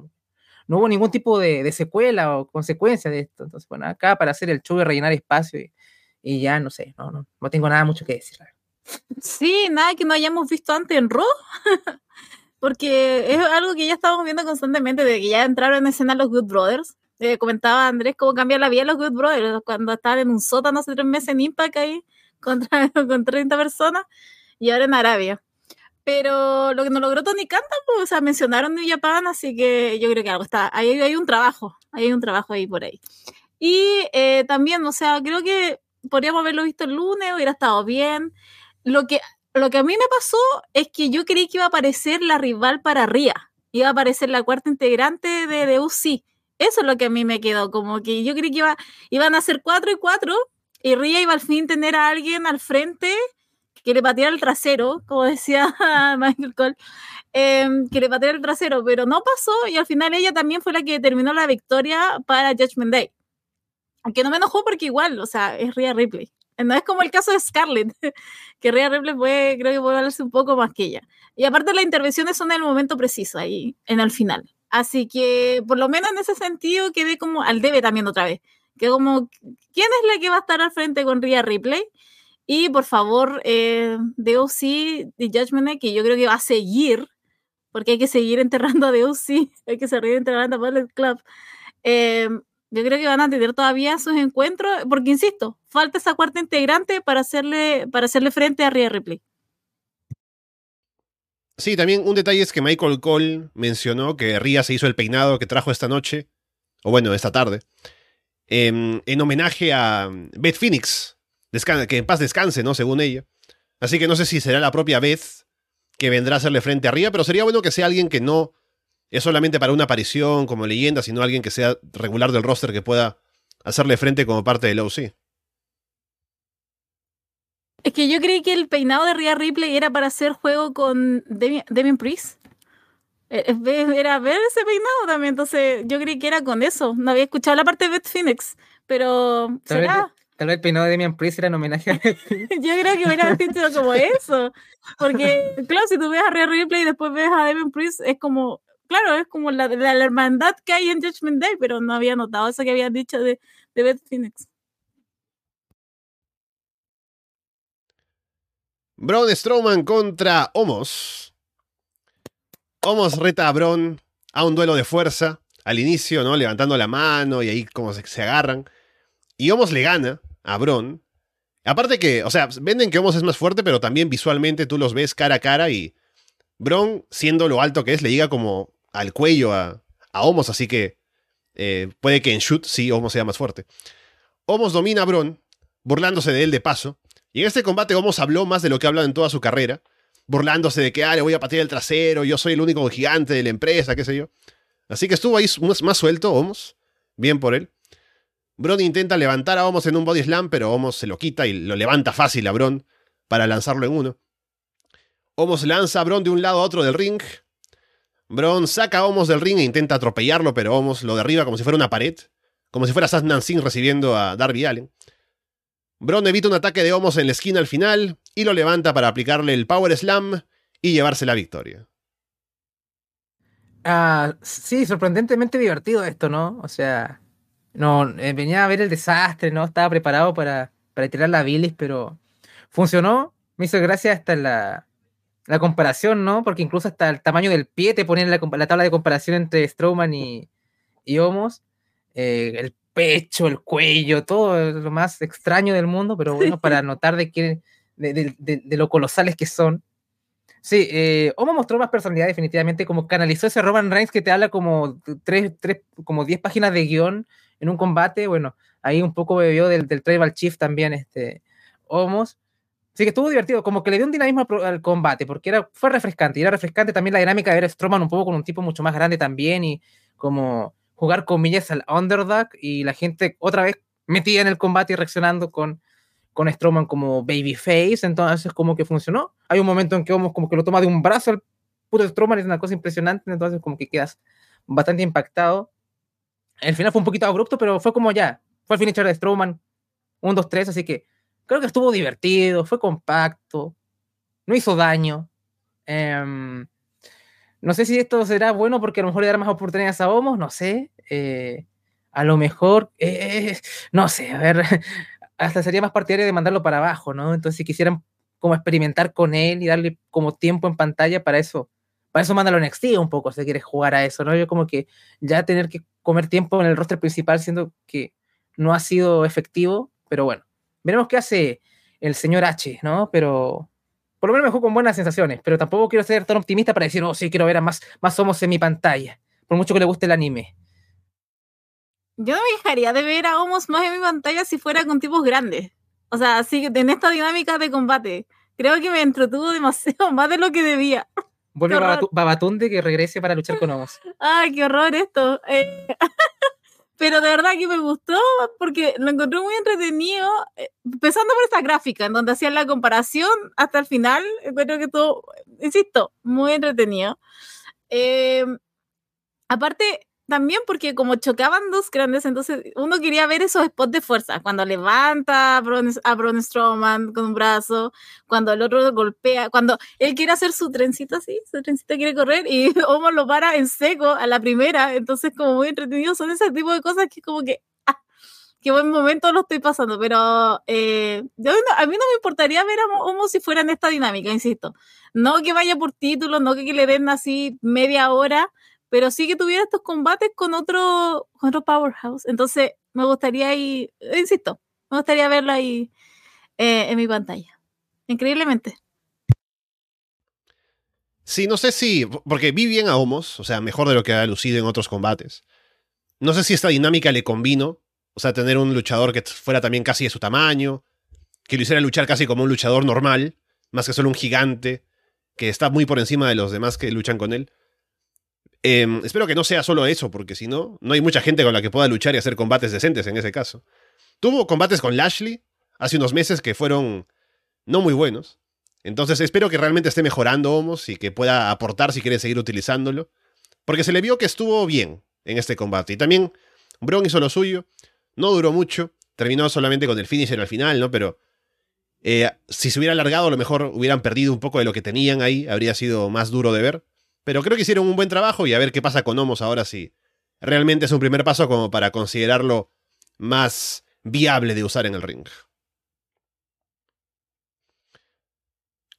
S2: no hubo ningún tipo de, de secuela o consecuencia de esto. Entonces, bueno, acá para hacer el show y rellenar espacio y, y ya no sé, no, no, no tengo nada mucho que decir.
S3: Sí, nada que no hayamos visto antes en Raw. Porque es algo que ya estamos viendo constantemente, de que ya entraron en escena los Good Brothers. Eh, comentaba Andrés cómo cambia la vida de los Good Brothers cuando estaban en un sótano hace tres meses en Impact ahí contra, con 30 personas y ahora en Arabia. Pero lo que no logró Tony Kanta, pues, o sea, mencionaron New Japan, así que yo creo que algo está, ahí hay un trabajo, hay un trabajo ahí por ahí. Y eh, también, o sea, creo que podríamos haberlo visto el lunes, hubiera estado bien. Lo que, lo que a mí me pasó es que yo creí que iba a aparecer la rival para Ria, iba a aparecer la cuarta integrante de, de UC. Eso es lo que a mí me quedó, como que yo creí que iba, iban a ser cuatro y cuatro, y Ria iba al fin tener a alguien al frente que le pateara el trasero, como decía Michael Cole, eh, que le pateara el trasero, pero no pasó y al final ella también fue la que terminó la victoria para Judgment Day. Aunque no me enojó porque igual, o sea, es Rhea Ripley. No es como el caso de Scarlett, que Rhea Ripley puede, creo que puede valerse un poco más que ella. Y aparte las intervenciones son en el momento preciso, ahí, en el final. Así que, por lo menos en ese sentido, quedé como al debe también otra vez. Que como, ¿quién es la que va a estar al frente con Rhea Ripley? Y por favor, eh, DOC de Judgment que yo creo que va a seguir, porque hay que seguir enterrando a DOC, hay que seguir enterrando a Bullet Club. Eh, yo creo que van a tener todavía sus encuentros, porque insisto, falta esa cuarta integrante para hacerle, para hacerle frente a Rhea Ripley.
S1: Sí, también un detalle es que Michael Cole mencionó que Ria se hizo el peinado que trajo esta noche, o bueno, esta tarde, em, en homenaje a Beth Phoenix, que en paz descanse, ¿no? Según ella. Así que no sé si será la propia Beth que vendrá a hacerle frente a Ria, pero sería bueno que sea alguien que no es solamente para una aparición como leyenda, sino alguien que sea regular del roster que pueda hacerle frente como parte del OC.
S3: Es que yo creí que el peinado de Rhea Ripley era para hacer juego con Demi- Damien Priest. Eh, Era ver ese peinado también, entonces yo creí que era con eso. No había escuchado la parte de Beth Phoenix, pero será.
S2: Tal vez el peinado de Damian Priest era en homenaje a
S3: Yo creo que hubiera sido como eso. Porque, claro, si tú ves a Rhea Ripley y después ves a Damian Priest, es como, claro, es como la, la, la hermandad que hay en Judgment Day, pero no había notado eso que habían dicho de, de Beth Phoenix.
S1: Braun Strowman contra Homos. Homos reta a Braun a un duelo de fuerza al inicio, ¿no? Levantando la mano y ahí como se, se agarran. Y Homos le gana a Braun. Aparte que, o sea, venden que Homos es más fuerte, pero también visualmente tú los ves cara a cara y Braun, siendo lo alto que es, le llega como al cuello a, a Homos, así que eh, puede que en shoot sí Homos sea más fuerte. Homos domina a Braun, burlándose de él de paso, y en este combate Homos habló más de lo que ha hablado en toda su carrera, burlándose de que, ah, le voy a patear el trasero, yo soy el único gigante de la empresa, qué sé yo. Así que estuvo ahí más, suelto Homos, bien por él. Bron intenta levantar a Homos en un body slam, pero Homos se lo quita y lo levanta fácil a Bron para lanzarlo en uno. Homos lanza a Bron de un lado a otro del ring. Bron saca a Homos del ring e intenta atropellarlo, pero Homos lo derriba como si fuera una pared, como si fuera Satnam Singh recibiendo a Darby Allen. Bron evita un ataque de Homos en la esquina al final y lo levanta para aplicarle el Power Slam y llevarse la victoria.
S2: Ah, sí, sorprendentemente divertido esto, ¿no? O sea, no, eh, venía a ver el desastre, ¿no? Estaba preparado para, para tirar la bilis, pero funcionó. Me hizo gracia hasta la, la comparación, ¿no? Porque incluso hasta el tamaño del pie te ponen la, la tabla de comparación entre Strowman y, y Homos. Eh, el pecho, el cuello, todo lo más extraño del mundo, pero bueno, para notar de, que, de, de, de, de lo colosales que son. Sí, eh, Homo mostró más personalidad definitivamente, como canalizó ese Roman Reigns que te habla como tres, tres, como 10 páginas de guion en un combate, bueno, ahí un poco bebió del, del Tribal Chief también, este, Homos. Así que estuvo divertido, como que le dio un dinamismo al, combate, porque era, fue refrescante, y era refrescante también la dinámica de ver a Strowman un poco con un tipo mucho más grande también, y como jugar comillas al underdog, y la gente otra vez metida en el combate y reaccionando con, con Strowman como babyface, entonces como que funcionó. Hay un momento en que Homos como que lo toma de un brazo al puto Strowman, es una cosa impresionante, entonces como que quedas bastante impactado. El final fue un poquito abrupto, pero fue como ya, fue el finisher de Strowman, 1, 2, 3, así que creo que estuvo divertido, fue compacto, no hizo daño. Um, no sé si esto será bueno porque a lo mejor le dará más oportunidades a Homos, no sé. Eh, a lo mejor, eh, no sé, a ver, hasta sería más partidario de mandarlo para abajo, ¿no? Entonces, si quisieran como experimentar con él y darle como tiempo en pantalla para eso, para eso mándalo en NXT un poco, si quieres jugar a eso, ¿no? Yo como que ya tener que comer tiempo en el roster principal siendo que no ha sido efectivo, pero bueno, veremos qué hace el señor H, ¿no? Pero por lo menos me dejó con buenas sensaciones, pero tampoco quiero ser tan optimista para decir, oh, sí, quiero ver a más, más somos en mi pantalla, por mucho que le guste el anime.
S3: Yo no me dejaría de ver a Homos más en mi pantalla si fuera con tipos grandes. O sea, así en esta dinámica de combate. Creo que me entretuvo demasiado, más de lo que debía.
S2: Vuelve Babat Babatunde que regrese para luchar con Homos.
S3: Ay, qué horror esto. Eh, pero de verdad que me gustó porque lo encontré muy entretenido, eh, empezando por esta gráfica en donde hacían la comparación hasta el final. Creo que todo, insisto, muy entretenido. Eh, aparte, también porque como chocaban dos grandes, entonces uno quería ver esos spots de fuerza, cuando levanta a Braun, a Braun Strowman con un brazo, cuando el otro golpea, cuando él quiere hacer su trencita así, su trencita quiere correr y Homo lo para en seco a la primera, entonces como muy entretenido, son ese tipo de cosas que como que, ah, qué buen momento lo estoy pasando, pero eh, yo, a mí no me importaría ver a Homo si fuera en esta dinámica, insisto, no que vaya por título, no que le den así media hora, pero sí que tuviera estos combates con otro, con otro powerhouse. Entonces, me gustaría ahí, insisto, me gustaría verlo ahí eh, en mi pantalla. Increíblemente.
S1: Sí, no sé si, porque vi bien a Homos, o sea, mejor de lo que ha lucido en otros combates. No sé si esta dinámica le combino, o sea, tener un luchador que fuera también casi de su tamaño, que lo hiciera luchar casi como un luchador normal, más que solo un gigante, que está muy por encima de los demás que luchan con él. Eh, espero que no sea solo eso, porque si no, no hay mucha gente con la que pueda luchar y hacer combates decentes en ese caso. Tuvo combates con Lashley hace unos meses que fueron no muy buenos. Entonces espero que realmente esté mejorando Homos y que pueda aportar si quiere seguir utilizándolo. Porque se le vio que estuvo bien en este combate. Y también Bron hizo lo suyo. No duró mucho. terminó solamente con el finisher al final, ¿no? Pero eh, si se hubiera alargado, a lo mejor hubieran perdido un poco de lo que tenían ahí, habría sido más duro de ver. Pero creo que hicieron un buen trabajo y a ver qué pasa con Homos ahora si realmente es un primer paso como para considerarlo más viable de usar en el ring.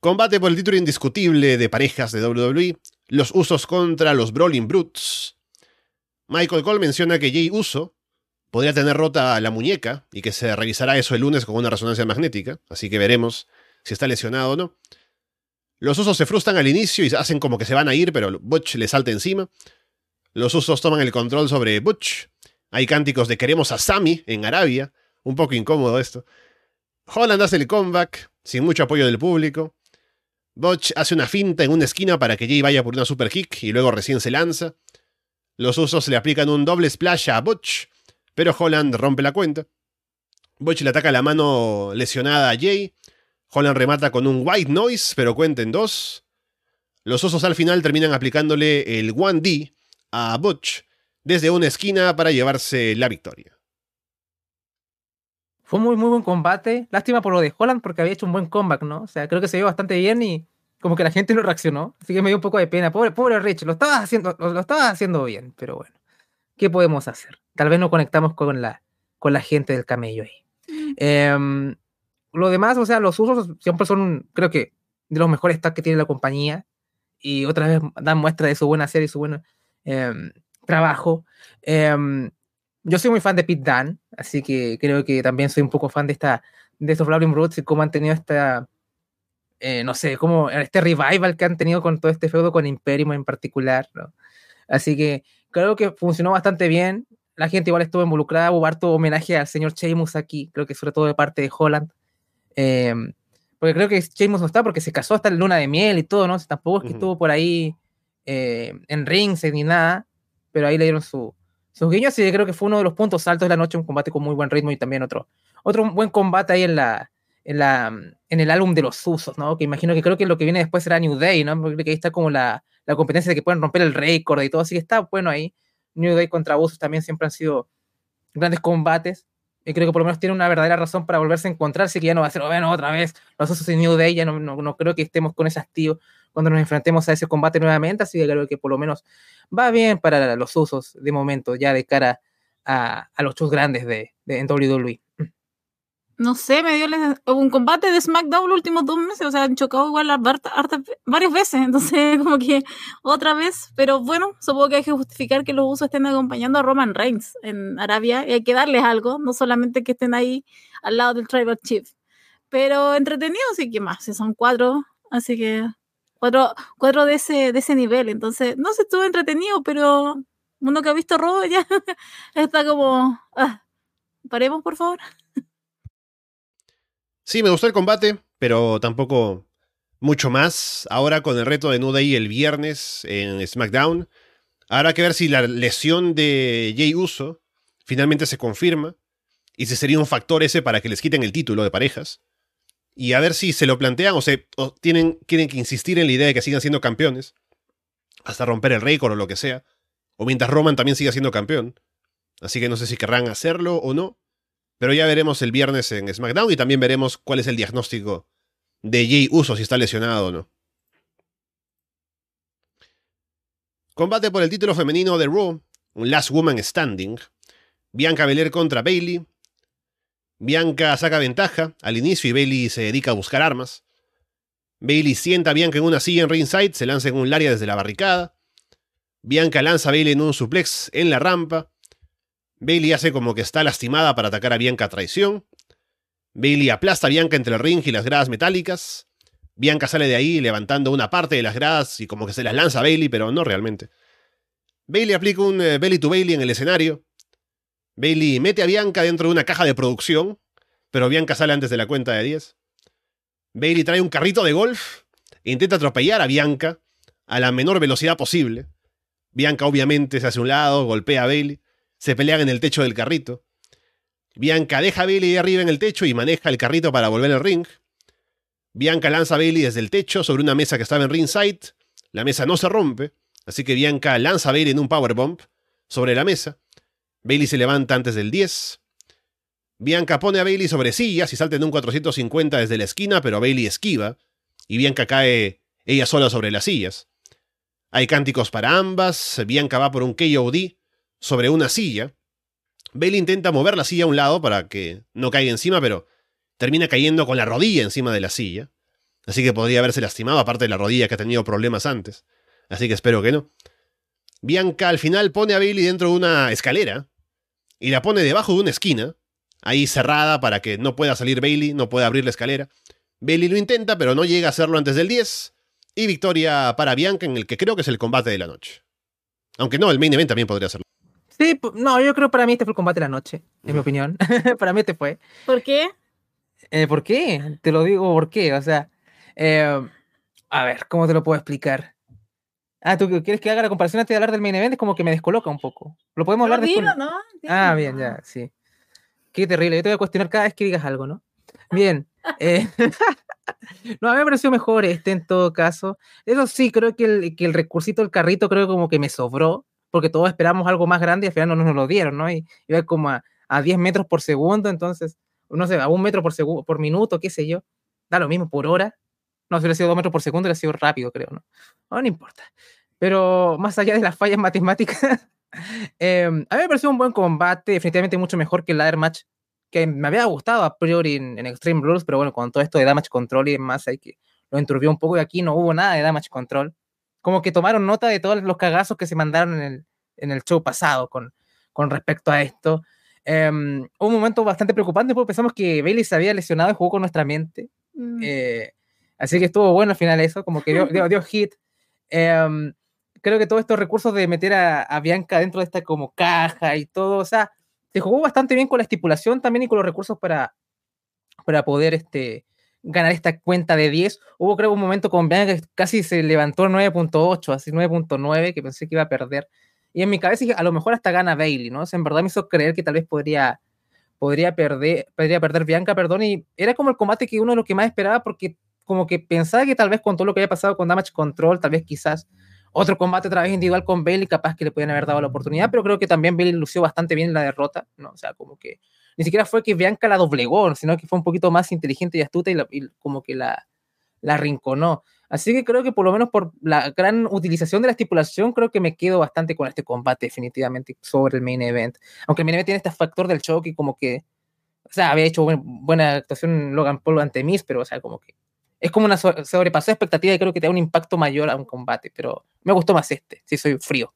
S1: Combate por el título indiscutible de parejas de WWE, los usos contra los Brawling Brutes. Michael Cole menciona que Jay Uso podría tener rota la muñeca y que se revisará eso el lunes con una resonancia magnética, así que veremos si está lesionado o no. Los usos se frustran al inicio y hacen como que se van a ir, pero Butch le salta encima. Los usos toman el control sobre Butch. Hay cánticos de queremos a Sammy en Arabia. Un poco incómodo esto. Holland hace el comeback, sin mucho apoyo del público. Butch hace una finta en una esquina para que Jay vaya por una super kick y luego recién se lanza. Los usos le aplican un doble splash a Butch, pero Holland rompe la cuenta. Butch le ataca la mano lesionada a Jay. Holland remata con un white noise, pero cuenta en dos. Los osos al final terminan aplicándole el 1D a Butch desde una esquina para llevarse la victoria.
S2: Fue muy, muy buen combate. Lástima por lo de Holland porque había hecho un buen comeback, ¿no? O sea, creo que se vio bastante bien y como que la gente no reaccionó. Así que me dio un poco de pena. Pobre, pobre Rich, lo estabas haciendo, lo, haciendo bien, pero bueno. ¿Qué podemos hacer? Tal vez no conectamos con la, con la gente del camello ahí. Eh, lo demás, o sea, los usos siempre son, creo que, de los mejores que tiene la compañía. Y otra vez dan muestra de su buena serie y su buen em, trabajo. Em, yo soy muy fan de Pete Dunne, así que creo que también soy un poco fan de esta de estos Flowering Roots y cómo han tenido esta, eh, no sé, como este revival que han tenido con todo este feudo con Imperium en particular, ¿no? Así que creo que funcionó bastante bien. La gente igual estuvo involucrada, hubo harto homenaje al señor Sheamus aquí, creo que sobre todo de parte de Holland. Em, porque creo que Sheamus no está porque se casó hasta la luna de miel y todo, ¿no? Tampoco es que estuvo por ahí eh, en rings ni nada, pero ahí le dieron su, sus guiños y creo que fue uno de los puntos altos de la noche, un combate con muy buen ritmo y también otro, otro buen combate ahí en la, en la en el álbum de los usos, ¿no? Que imagino que creo que lo que viene después será New Day, ¿no? Porque ahí está como la, la competencia de que pueden romper el récord y todo, así que está bueno ahí. New Day contra Usos también siempre han sido grandes combates. Y creo que por lo menos tiene una verdadera razón para volverse a encontrar, así que ya no va a ser, bueno, otra vez, los Usos y New Day, ya no, no, creo que estemos con ese hastío cuando nos enfrentemos a ese combate nuevamente, así que creo que por lo menos va bien para los Usos de momento, ya de cara a, a los shows grandes de, de, en WWE
S3: no sé, me dio un combate de SmackDown los últimos dos meses, o sea, han chocado igual varias veces, entonces como que otra vez, pero bueno, supongo que hay que justificar que los usos estén acompañando a Roman Reigns en Arabia y hay que darles algo, no solamente que estén ahí al lado del Tribal Chief, pero entretenido, sí que más, si son cuatro, así que cuatro, cuatro de, ese, de ese nivel, entonces no se estuvo entretenido, pero uno que ha visto robo ya está como, ah, paremos por favor.
S1: Sí, me gustó el combate, pero tampoco mucho más. Ahora con el reto de New el viernes en SmackDown. Habrá que ver si la lesión de Jay Uso finalmente se confirma y si sería un factor ese para que les quiten el título de parejas. Y a ver si se lo plantean o, se, tienen, tienen que insistir en la idea de que sigan siendo campeones hasta romper el récord o lo que sea. O mientras Roman también siga siendo campeón. Así que no sé si querrán hacerlo o no. Pero ya veremos el viernes en SmackDown y también veremos cuál es el diagnóstico de Jay Uso, si está lesionado o no. Combate por el título femenino de Raw, un Last Woman Standing. Bianca Belair contra Bailey. Bianca saca ventaja al inicio y Bailey se dedica a buscar armas. Bailey sienta a Bianca en una silla en ringside, se lanza en un área desde la barricada. Bianca lanza a Bailey en un suplex en la rampa. Bailey hace como que está lastimada para atacar a Bianca a traición. Bailey aplasta a Bianca entre el ring y las gradas metálicas. Bianca sale de ahí levantando una parte de las gradas y como que se las lanza a Bailey, pero no realmente. Bailey aplica un eh, Bailey to Bailey en el escenario. Bailey mete a Bianca dentro de una caja de producción, pero Bianca sale antes de la cuenta de 10. Bailey trae un carrito de golf e intenta atropellar a Bianca a la menor velocidad posible. Bianca obviamente se hace un lado, golpea a Bailey. Se pelean en el techo del carrito. Bianca deja a Bailey arriba en el techo y maneja el carrito para volver al ring. Bianca lanza a Bailey desde el techo sobre una mesa que estaba en ringside. La mesa no se rompe, así que Bianca lanza a Bailey en un powerbomb sobre la mesa. Bailey se levanta antes del 10. Bianca pone a Bailey sobre sillas y salta en un 450 desde la esquina, pero Bailey esquiva y Bianca cae ella sola sobre las sillas. Hay cánticos para ambas, Bianca va por un KOD sobre una silla. Bailey intenta mover la silla a un lado para que no caiga encima, pero termina cayendo con la rodilla encima de la silla. Así que podría haberse lastimado, aparte de la rodilla que ha tenido problemas antes. Así que espero que no. Bianca al final pone a Bailey dentro de una escalera y la pone debajo de una esquina, ahí cerrada para que no pueda salir Bailey, no pueda abrir la escalera. Bailey lo intenta, pero no llega a hacerlo antes del 10. Y victoria para Bianca en el que creo que es el combate de la noche. Aunque no, el main event también podría serlo.
S2: Sí, no, yo creo que para mí este fue el combate de la noche, en mi opinión. para mí este fue.
S3: ¿Por qué?
S2: Eh, ¿Por qué? Te lo digo por qué. O sea, eh, a ver, ¿cómo te lo puedo explicar? Ah, ¿tú quieres que haga la comparación antes de hablar del main event? Es como que me descoloca un poco. Lo podemos hablar
S3: no,
S2: después.
S3: dilo, ¿no?
S2: Ah, bien, ya, sí. Qué terrible. Yo te voy a cuestionar cada vez que digas algo, ¿no? Bien. eh, no, a mí me pareció mejor este en todo caso. Eso sí, creo que el, que el recursito del carrito creo como que me sobró, porque todos esperamos algo más grande y al final no nos lo dieron, ¿no? Y iba como a, a 10 metros por segundo, entonces, no sé, a un metro por, segundo, por minuto, qué sé yo. Da lo mismo por hora. No, si hubiera sido 2 metros por segundo, hubiera sido rápido, creo, ¿no? No, no importa. Pero más allá de las fallas matemáticas, eh, a mí me pareció un buen combate, definitivamente mucho mejor que el ladder match que me había gustado a priori en, en Extreme Rules, pero bueno, con todo esto de damage control y demás, hay que lo enturbió un poco y aquí no hubo nada de damage control. Como que tomaron nota de todos los cagazos que se mandaron en el, en el show pasado con, con respecto a esto. Hubo un momento bastante preocupante porque pensamos que Bailey se había lesionado y jugó con nuestra mente.
S3: Mm.
S2: Eh, así que estuvo bueno al final eso, como que dio, dio, dio hit. Eh, creo que todos estos recursos de meter a, a, Bianca dentro de esta como caja y todo, o sea, se jugó bastante bien con la estipulación también y con los recursos para, para poder este, ganar esta cuenta de 10. Hubo creo un momento con Bianca que casi se levantó 9.8, así 9.9, que pensé que iba a perder. Y en mi cabeza dije, a lo mejor hasta gana Bailey, ¿no? O sea, en verdad me hizo creer que tal vez podría, podría, perder, podría perder Bianca, perdón, y era como el combate que uno de los que más esperaba porque como que pensaba que tal vez con todo lo que había pasado con Damage Control, tal vez quizás otro combate otra vez individual con Bailey, capaz que le podían haber dado la oportunidad, pero creo que también Bailey lució bastante bien en la derrota, ¿no? O sea, como que ni siquiera fue que Bianca la doblegó, sino que fue un poquito más inteligente y astuta y, la, y como que la, la rinconó. Así que creo que por lo menos por la gran utilización de la estipulación, creo que me quedo bastante con este combate definitivamente sobre el main event. Aunque el main event tiene este factor del choque como que, o sea, había hecho buena, buena actuación Logan Paul ante Miz, pero o sea, como que es como una sobrepasó expectativa y creo que te da un impacto mayor a un combate, pero me gustó más este, si soy frío.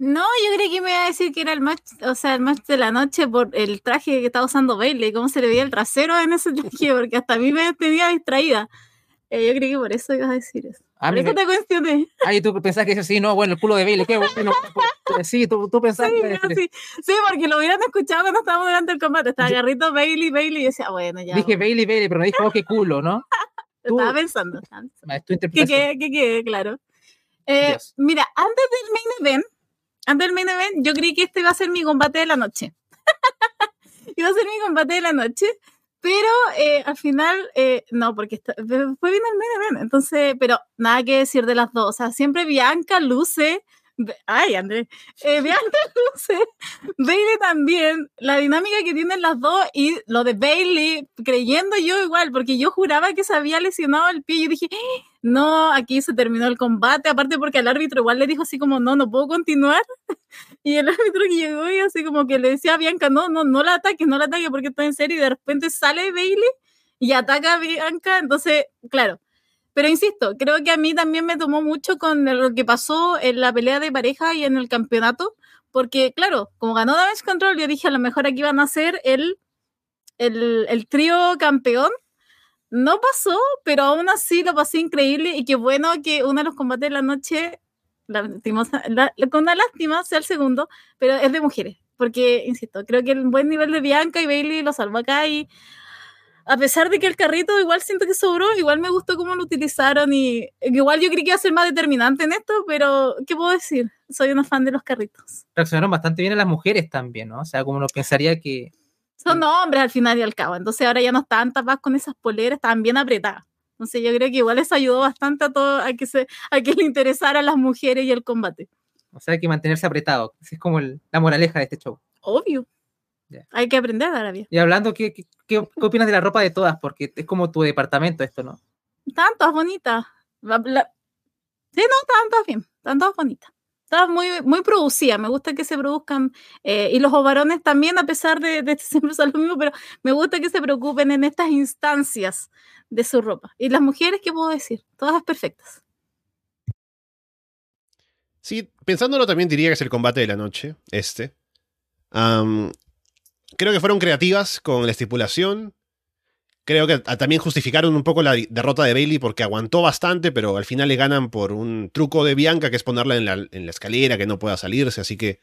S3: No, yo creí que me iba a decir que era el match, o sea, el match de la noche por el traje que estaba usando Bailey, cómo se le veía el trasero en ese traje, porque hasta a mí me tenía distraída. Eh, yo creí que por eso ibas a decir eso.
S2: Ah,
S3: por eso
S2: me...
S3: te cuestioné.
S2: Ay, tú pensás que eso sí, no, bueno, el culo de Bailey, qué bueno. sí, tú, tú pensás
S3: sí,
S2: que...
S3: no, sí, sí, porque lo hubieran escuchado cuando estábamos durante el combate. Estaba agarrito Bailey, Bailey, y decía, bueno, ya.
S2: Dije Bailey, Bailey, pero no dije, oh, qué culo, ¿no?
S3: Tú, estaba pensando. Estaba pensando.
S2: Tu interpretación.
S3: Que quede claro. Eh, mira, antes del main event, antes del main event, yo creí que este iba a ser mi combate de la noche. iba a ser mi combate de la noche, pero eh, al final, eh, no, porque está, fue bien el main event. Entonces, pero nada que decir de las dos. O sea, siempre Bianca luce. Ay, André. Eh, Bianca luce. Bailey también. La dinámica que tienen las dos y lo de Bailey, creyendo yo igual, porque yo juraba que se había lesionado el pie. Y yo dije, no, aquí se terminó el combate. Aparte, porque al árbitro igual le dijo así como, no, no puedo continuar. Y el árbitro que llegó y así como que le decía a Bianca, no, no, no la ataques, no la ataques porque estoy en serio. Y de repente sale Bailey y ataca a Bianca. Entonces, claro. Pero insisto, creo que a mí también me tomó mucho con lo que pasó en la pelea de pareja y en el campeonato, porque claro, como ganó Damage Control, yo dije a lo mejor aquí van a ser el, el, el trío campeón. No pasó, pero aún así lo pasé increíble y qué bueno que uno de los combates de la noche, la, con una lástima, sea el segundo, pero es de mujeres, porque, insisto, creo que el buen nivel de Bianca y Bailey lo salvó acá y a pesar de que el carrito igual siento que sobró, igual me gustó cómo lo utilizaron y igual yo creí que iba a ser más determinante en esto, pero ¿qué puedo decir? Soy una fan de los carritos.
S2: Reaccionaron bastante bien a las mujeres también, ¿no? O sea, como uno pensaría que...
S3: Son hombres al final y al cabo, entonces ahora ya no estaban tapadas con esas poleras, estaban bien apretadas. Entonces yo creo que igual eso ayudó bastante a todo, a que, se, a que le interesara a las mujeres y el combate.
S2: O sea, hay que mantenerse apretado. Esa es como el, la moraleja de este show.
S3: Obvio. Hay que aprender árabe.
S2: Y hablando, ¿qué, qué, qué opinas de la ropa de todas? Porque es como tu departamento esto, ¿no?
S3: Están todas bonitas. La- Sí, no, estaban todas bien. Están todas bonitas. Estaban muy, muy producidas. Me gusta que se produzcan. eh, y los varones también, a pesar de, de siempre usar lo mismo, pero me gusta que se preocupen en estas instancias de su ropa. Y las mujeres, ¿qué puedo decir? Todas perfectas.
S1: Sí, pensándolo también diría que es el combate de la noche, este. Creo que fueron creativas con la estipulación. Creo que también justificaron un poco la derrota de Bailey porque aguantó bastante, pero al final le ganan por un truco de Bianca, que es ponerla en la, en la escalera, que no pueda salirse, así que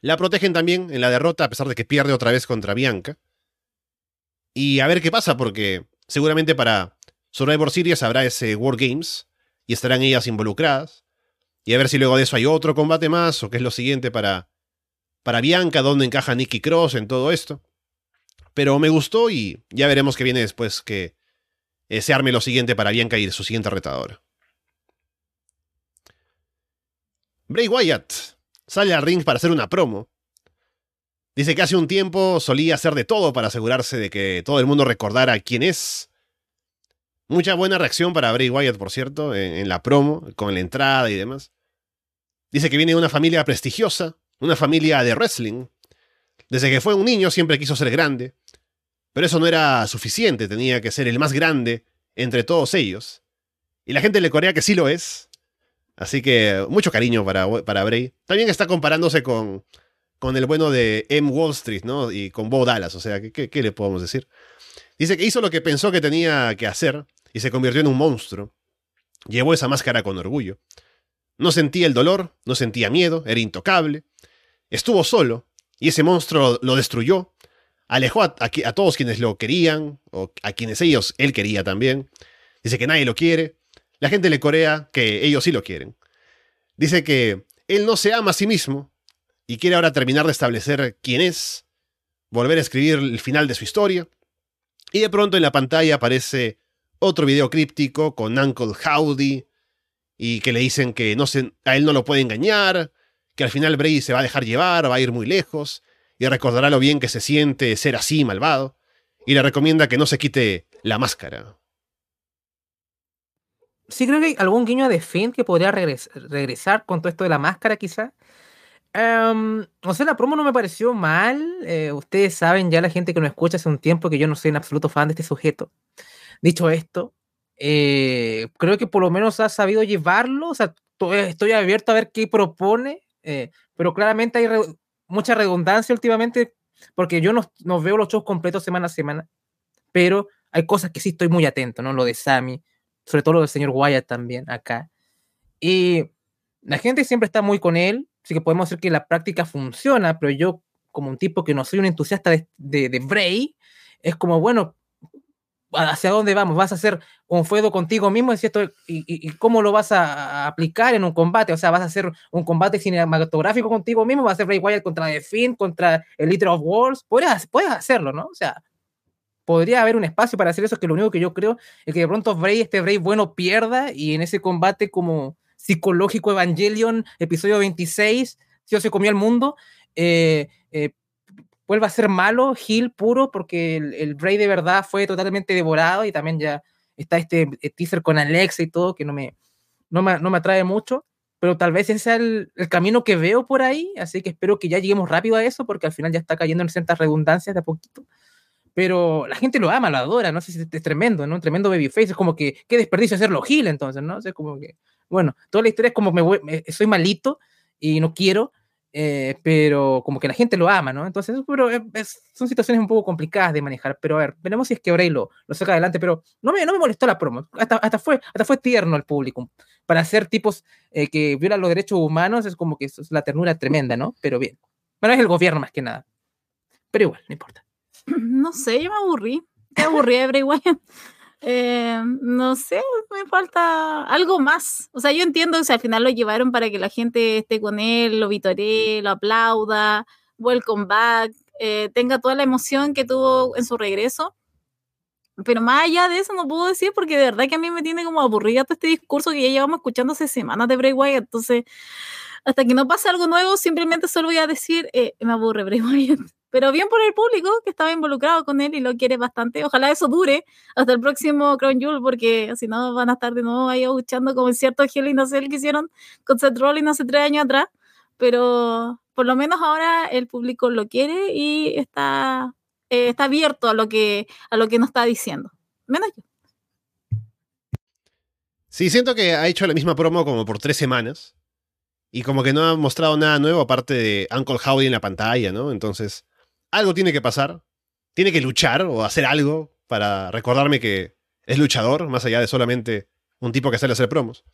S1: la protegen también en la derrota, a pesar de que pierde otra vez contra Bianca. Y a ver qué pasa, porque seguramente para Survivor Series habrá ese War Games y estarán ellas involucradas. Y a ver si luego de eso hay otro combate más, o qué es lo siguiente para, para Bianca, dónde encaja Nikki Cross en todo esto. Pero me gustó y ya veremos qué viene después que eh, se arme lo siguiente para Bianca y su siguiente retadora. Bray Wyatt sale al ring para hacer una promo. Dice que hace un tiempo solía hacer de todo para asegurarse de que todo el mundo recordara quién es. Mucha buena reacción para Bray Wyatt, por cierto, en, en la promo, con la entrada y demás. Dice que viene de una familia prestigiosa, una familia de wrestling. Desde que fue un niño siempre quiso ser grande. Pero eso no era suficiente, tenía que ser el más grande entre todos ellos. Y la gente le corea que sí lo es. Así que mucho cariño para, para Bray. También está comparándose con, con el bueno de M. Wall Street, ¿no? Y con Bo Dallas, o sea, ¿qué, qué, qué le podemos decir? Dice que hizo lo que pensó que tenía que hacer y se convirtió en un monstruo. Llevó esa máscara con orgullo. No sentía el dolor, no sentía miedo, era intocable. Estuvo solo y ese monstruo lo destruyó. Alejó a, todos quienes lo querían o a quienes ellos él quería también. Dice que nadie lo quiere. La gente le corea que ellos sí lo quieren. Dice que él no se ama a sí mismo y quiere ahora terminar de establecer quién es, volver a escribir el final de su historia. Y de pronto en la pantalla aparece otro video críptico con Uncle Howdy y que le dicen que no se, a él no lo puede engañar, que al final Brady se va a dejar llevar, va a ir muy lejos y recordará lo bien que se siente ser así malvado y le recomienda que no se quite la máscara.
S2: Sí, creo que hay algún guiño de Finn que podría regres regresar con todo esto de la máscara, quizá. Um, o sea, la promo no me pareció mal. Eh, ustedes saben, ya la gente que nos escucha hace un tiempo que yo no soy en absoluto fan de este sujeto. Dicho esto, eh, creo que por lo menos ha sabido llevarlo. O sea, estoy abierto a ver qué propone, eh, pero claramente hay mucha redundancia últimamente porque yo no, veo los shows completos semana a semana, pero hay cosas que sí estoy muy atento, ¿no? Lo de Sammy, sobre todo lo del señor Wyatt también acá. Y la gente siempre está muy con él, así que podemos decir que la práctica funciona, pero yo, como un tipo que no soy un entusiasta de, de Bray, es como, bueno, ¿hacia dónde vamos? ¿Vas a hacer un fuego contigo mismo? ¿Y, y, y cómo lo vas a, aplicar en un combate? O sea, ¿vas a hacer un combate cinematográfico contigo mismo? ¿Vas a hacer Bray Wyatt contra The Finn, contra el Leader of Wars? Puedes, puedes hacerlo, ¿no? O sea, podría haber un espacio para hacer eso, que lo único que yo creo es que de pronto Bray, este Bray bueno, pierda y en ese combate como psicológico Evangelion, episodio 26, Dios se comió al mundo, eh, eh, vuelva a ser malo, Gil puro, porque el, el, Bray de verdad fue totalmente devorado y también ya está este teaser con Alexa y todo que no me, no me, no me atrae mucho, pero tal vez ese sea el, el, camino que veo por ahí, así que espero que ya lleguemos rápido a eso, porque al final ya está cayendo en ciertas redundancias de a poquito. Pero la gente lo ama, lo adora, no sé si es tremendo, ¿no? Un tremendo babyface, es como que, qué desperdicio hacerlo Gil entonces, ¿no? O sea, como que, bueno, toda la historia es como me, me soy malito y no quiero, eh, pero como que la gente lo ama, ¿no? Entonces, pero es, son situaciones un poco complicadas de manejar, pero a ver, veremos si es que Bray lo, lo saca adelante, pero no me, no me molestó la promo, hasta, hasta, fue, hasta fue tierno al público, para ser tipos eh, que violan los derechos humanos, es como que es la ternura tremenda, ¿no? Pero bien, bueno, es el gobierno más que nada, pero igual, no importa.
S3: No sé, yo me aburrí, me aburrí de Bray Wyatt. Eh, no sé, me falta algo más. O sea, yo entiendo que al final lo llevaron para que la gente esté con él, lo vitoree, lo aplauda, welcome back, eh, tenga toda la emoción que tuvo en su regreso. Pero más allá de eso no puedo decir porque de verdad que a mí me tiene como aburrida todo este discurso que ya llevamos escuchando hace semanas de Bray Wyatt. Entonces, hasta que no pase algo nuevo, simplemente solo voy a decir, eh, me aburre. Pero bien por el público que estaba involucrado con él y lo quiere bastante. Ojalá eso dure hasta el próximo Crown Jewel, porque si no van a estar de nuevo ahí luchando como en cierto Hell in a que hicieron con Seth Rollins hace tres años atrás. Pero por lo menos ahora el público lo quiere y está, eh, está abierto a lo, que, a lo que nos está diciendo. Menos yo.
S1: Sí, siento que ha hecho la misma promo como por tres semanas. Y como que no ha mostrado nada nuevo aparte de Uncle Howdy en la pantalla, ¿no? Entonces, algo tiene que pasar. Tiene que luchar o hacer algo para recordarme que es luchador, más allá de solamente un tipo que sale a hacer promos.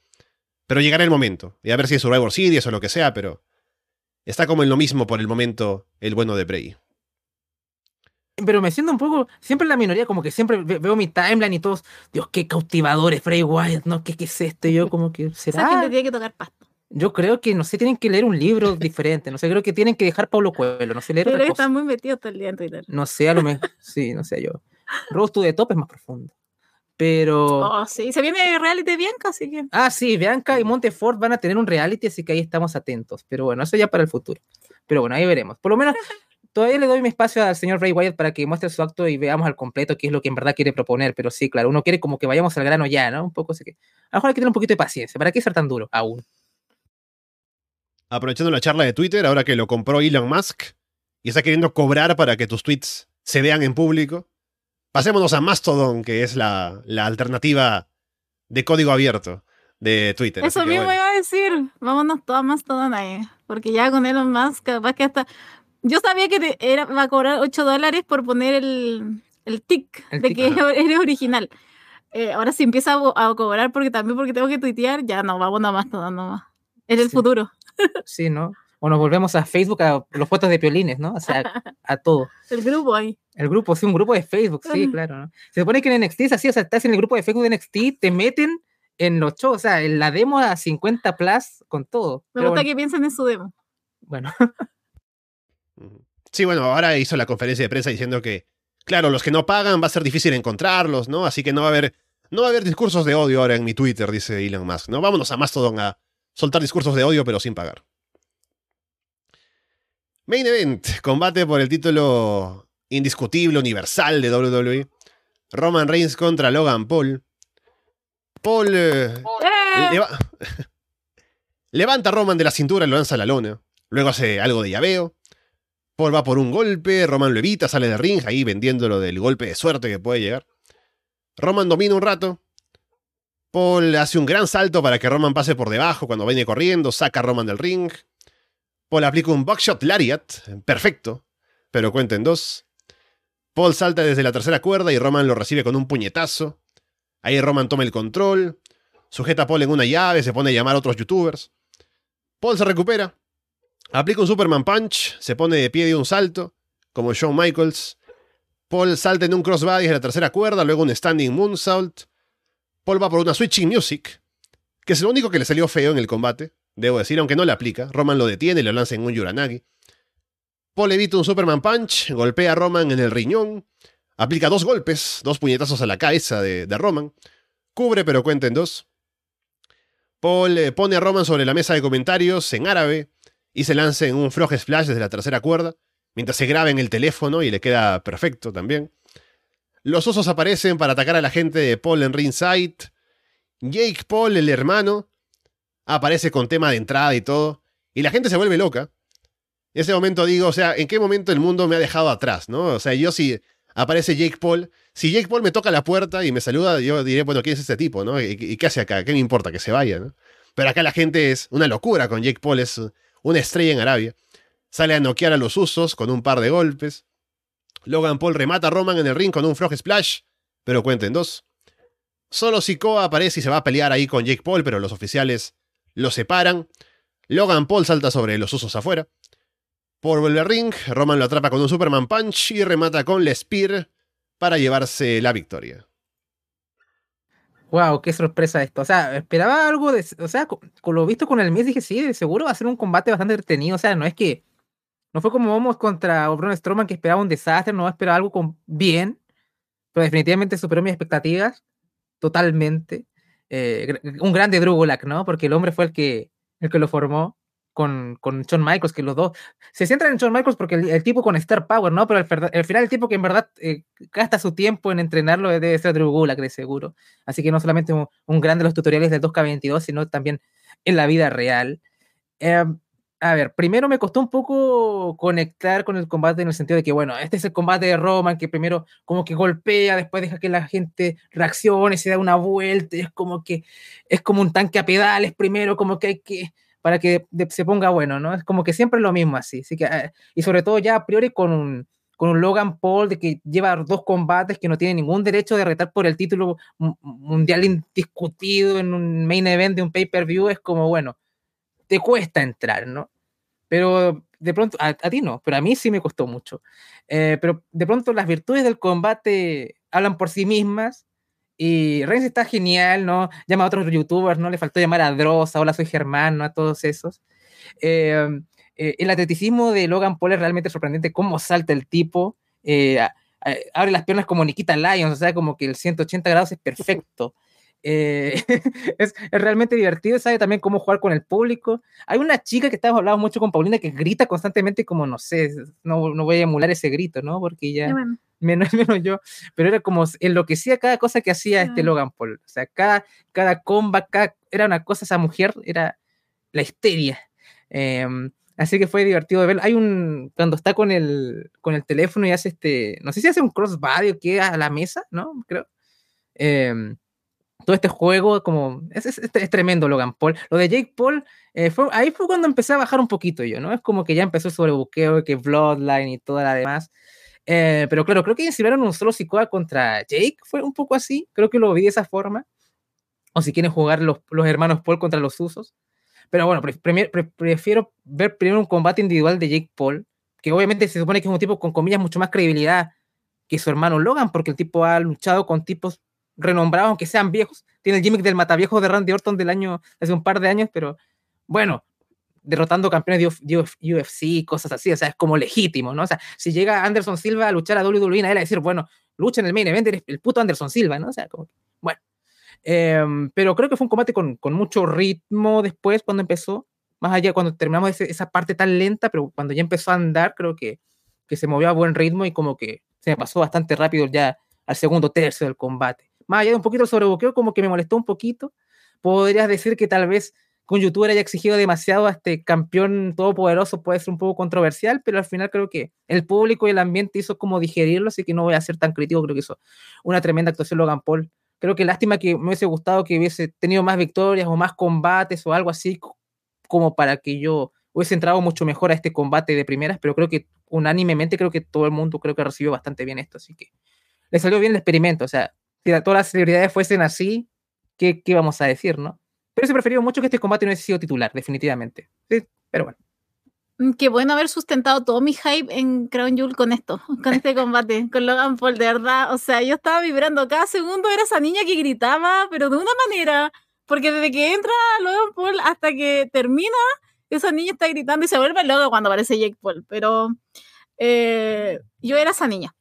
S1: Pero llegará el momento. Y a ver si es Survivor Series o lo que sea, pero está como en lo mismo por el momento el bueno de Bray.
S2: Pero me siento un poco, siempre en la minoría, como que siempre ve- veo mi timeline y todos, Dios, qué cautivadores, Bray Wyatt, ¿no? ¿Qué, qué es esto? Y yo como que,
S3: Esa
S2: ¿será?
S3: gente tiene que tocar pasto.
S2: Yo creo que, no sé, tienen que leer un libro diferente, no sé, creo que tienen que dejar Pablo Coelho, no sé, leer cosa.
S3: están muy metidos todo el día en Twitter.
S2: No sé, a lo mejor, sí, no sé, yo. Rose to the Top es más profundo. Pero...
S3: Oh, sí, se viene reality de Bianca, así que.
S2: Ah, sí, Bianca y Montefort van a tener un reality, así que ahí estamos atentos. Pero bueno, eso ya para el futuro. Pero bueno, ahí veremos. Por lo menos, todavía le doy mi espacio al señor Ray Wyatt para que muestre su acto y veamos al completo qué es lo que en verdad quiere proponer. Pero sí, claro, uno quiere como que vayamos al grano ya, ¿no? Un poco así que. A lo mejor hay que tener un poquito de paciencia. ¿Para qué ser tan duro aún?
S1: Aprovechando la charla de Twitter, ahora que lo compró Elon Musk y está queriendo cobrar para que tus tweets se vean en público, pasémonos a Mastodon, que es la, la alternativa de código abierto de Twitter.
S3: Eso mismo
S1: bueno.
S3: iba a decir. Vámonos todas más todas ahí. Porque ya con Elon Musk, capaz que hasta. Yo sabía que te- era, va a cobrar 8 dólares por poner el, el tic
S2: El
S3: de
S2: tic,
S3: que
S2: ajá.
S3: eres original. Eh, ahora si empieza a, a cobrar porque también porque tengo que tuitear, ya no, vámonos más todas nomás. Es el
S2: Sí.
S3: futuro.
S2: Sí, ¿no? O nos volvemos a Facebook, a los fotos de piolines, ¿no? O sea, a todo.
S3: El grupo ahí.
S2: El grupo, sí, un grupo de Facebook, sí, claro. ¿no? Se supone que en NXT es así, o sea, estás en el grupo de Facebook de NXT, te meten en los shows, o sea, en la demo a 50 plus con todo.
S3: Me
S2: Pero
S3: gusta
S2: bueno,
S3: que piensen en su demo.
S2: bueno.
S1: Sí, bueno, ahora hizo la conferencia de prensa diciendo que, claro, los que no pagan va a ser difícil encontrarlos, ¿no? Así que no va a haber, no va a haber discursos de odio ahora en mi Twitter, dice Elon Musk, ¿no? Vámonos a Mastodon a soltar discursos de odio, pero sin pagar. Main Event, combate por el título indiscutible, universal de WWE. Roman Reigns contra Logan Paul. Paul eh,
S3: ¡Eh!
S1: leva- levanta a Roman de la cintura y lo lanza a la lona. Luego hace algo de llaveo. Paul va por un golpe, Roman lo evita, sale de ring, ahí vendiéndolo del golpe de suerte que puede llegar. Roman domina un rato. Paul hace un gran salto para que Roman pase por debajo cuando viene corriendo, saca a Roman del ring. Paul aplica un buckshot lariat, perfecto, pero cuenta en dos. Paul salta desde la tercera cuerda y Roman lo recibe con un puñetazo. Ahí Roman toma el control, sujeta a Paul en una llave, se pone a llamar a otros youtubers. Paul se recupera, aplica un Superman Punch, se pone de pie de un salto, como Shawn Michaels. Paul salta en un crossbody desde la tercera cuerda, luego un standing moonsault. Paul va por una switching music, que es lo único que le salió feo en el combate, debo decir, aunque no le aplica. Roman lo detiene y lo lanza en un Yuranagi. Paul evita un Superman Punch, golpea a Roman en el riñón, aplica dos golpes, dos puñetazos a la cabeza de, Roman, cubre pero cuenta en dos. Paul eh, pone a Roman sobre la mesa de comentarios en árabe y se lanza en un frog splash desde la tercera cuerda, mientras se graba en el teléfono y le queda perfecto también. Los osos aparecen para atacar a la gente de Paul en ringside. Jake Paul, el hermano, aparece con tema de entrada y todo, y la gente se vuelve loca. En ese momento digo, o sea, ¿en qué momento el mundo me ha dejado atrás, no? O sea, yo si aparece Jake Paul, si Jake Paul me toca la puerta y me saluda, yo diré, bueno, ¿quién es este tipo, no? ¿Y, y qué hace acá? ¿Qué me importa? Que se vaya, ¿no? Pero acá la gente es una locura con Jake Paul, es una estrella en Arabia. Sale a noquear a los usos con un par de golpes. Logan Paul remata a Roman en el ring con un frog splash, pero cuenta en dos. Solo Sikoa aparece y se va a pelear ahí con Jake Paul, pero los oficiales lo separan. Logan Paul salta sobre los usos afuera. Por vuelve al ring, Roman lo atrapa con un Superman Punch y remata con la Spear para llevarse la victoria.
S2: wow, qué sorpresa esto. O sea, esperaba algo de. O sea, con, lo visto con el mes dije, sí, seguro va a ser un combate bastante entretenido. O sea, no es que. No fue como vamos contra Braun Strowman que esperaba un desastre, no esperaba algo con bien, pero definitivamente superó mis expectativas totalmente. Eh, un grande Drew Gulak, ¿no? Porque el hombre fue el que, el que lo formó. con, con Shawn Michaels, que los dos se centran en Shawn Michaels porque el, tipo con Star Power, ¿no? Pero al, final el tipo que en verdad eh, gasta su tiempo en entrenarlo debe ser Drew Gulak, de seguro. Así que no solamente un, un gran de los tutoriales del 2K22, sino también en la vida real. Eh, a ver, primero me costó un poco conectar con el combate en el sentido de que, bueno, este es el combate de Roman que primero como que golpea, después deja que la gente reaccione, se da una vuelta, es como que es como un tanque a pedales primero, como que hay que para que se ponga bueno, ¿no? Es como que siempre es lo mismo así, así que, ah, y sobre todo ya a priori con un, con un Logan Paul de que lleva dos combates que no tiene ningún derecho de retar por el título mundial indiscutido en un main event de un pay-per-view, es como, bueno, te cuesta entrar, ¿no? Pero de pronto, a, ti no, pero a mí sí me costó mucho. Eh, pero de pronto las virtudes del combate hablan por sí mismas y Reigns está genial, ¿no? Llama a otros youtubers, ¿no? Le faltó llamar a Dross, hola soy Germán, ¿no? A todos esos. Em, eh, el atleticismo de Logan Paul es realmente sorprendente, cómo salta el tipo, eh, abre las piernas como Nikita Lyons, o sea, como que el 180 grados es perfecto. Eh, es, es, realmente divertido, sabe también cómo jugar con el público. Hay una chica que estamos hablando mucho con Paulina que grita constantemente como, no sé, no, no voy a emular ese grito, ¿no? Porque ya menos, menos yo, pero era como enloquecía cada cosa que hacía este Logan Paul. O sea, cada, cada comba, era una cosa, esa mujer era la histeria. Em, así que fue divertido de ver. Hay un, cuando está con el, con el teléfono y hace este, no sé si hace un crossbody o qué a la mesa, ¿no? Creo. Eh, todo este juego, como es, es, tremendo Logan Paul. Lo de Jake Paul, eh, fue, ahí fue cuando empecé a bajar un poquito yo, ¿no? Es como que ya empezó el sobrebuqueo, que Bloodline y toda la demás. Eh, pero claro, creo que inspiraron un solo Sikoa contra Jake, fue un poco así, creo que lo vi de esa forma. O si quieren jugar los, los hermanos Paul contra los usos. Pero bueno, pre pre prefiero ver primero un combate individual de Jake Paul, que obviamente se supone que es un tipo con comillas mucho más credibilidad que su hermano Logan, porque el tipo ha luchado con tipos renombrados, aunque sean viejos. Tiene el gimmick del mataviejo de Randy Orton del año, hace un par de años, pero bueno, derrotando campeones de UFC, cosas así, o sea, es como legítimo, ¿no? O sea, si llega Anderson Silva a luchar a WWE, él a decir, bueno, lucha en el main event, eres el puto Anderson Silva, ¿no? O sea, como, bueno. Em, pero creo que fue un combate con, con, mucho ritmo después, cuando empezó, más allá, cuando terminamos ese, esa parte tan lenta, pero cuando ya empezó a andar, creo que, que se movió a buen ritmo y como que se me pasó bastante rápido ya al segundo tercio del combate más allá de un poquito el como que me molestó un poquito. Podrías decir que tal vez con youtuber haya exigido demasiado a este campeón todopoderoso, puede ser un poco controversial, pero al final creo que el público y el ambiente hizo como digerirlo, así que no voy a ser tan crítico, creo que hizo una tremenda actuación Logan Paul. Creo que lástima que me hubiese gustado que hubiese tenido más victorias o más combates o algo así, como para que yo hubiese entrado mucho mejor a este combate de primeras, pero creo que unánimemente creo que todo el mundo creo que recibió bastante bien esto, así que le salió bien el experimento, o sea, si todas las celebridades fuesen así, ¿qué, qué vamos a decir, no? Pero se preferido mucho que este combate no hubiese sido titular, definitivamente. Sí, pero bueno.
S3: Mm, qué bueno haber sustentado todo mi hype en Crown Jewel con esto, con este combate, con Logan Paul, de verdad. O sea, yo estaba vibrando cada segundo, era esa niña que gritaba, pero de una manera, porque desde que entra Logan Paul hasta que termina, esa niña está gritando y se vuelve loca cuando aparece Jake Paul. Pero eh, yo era esa niña.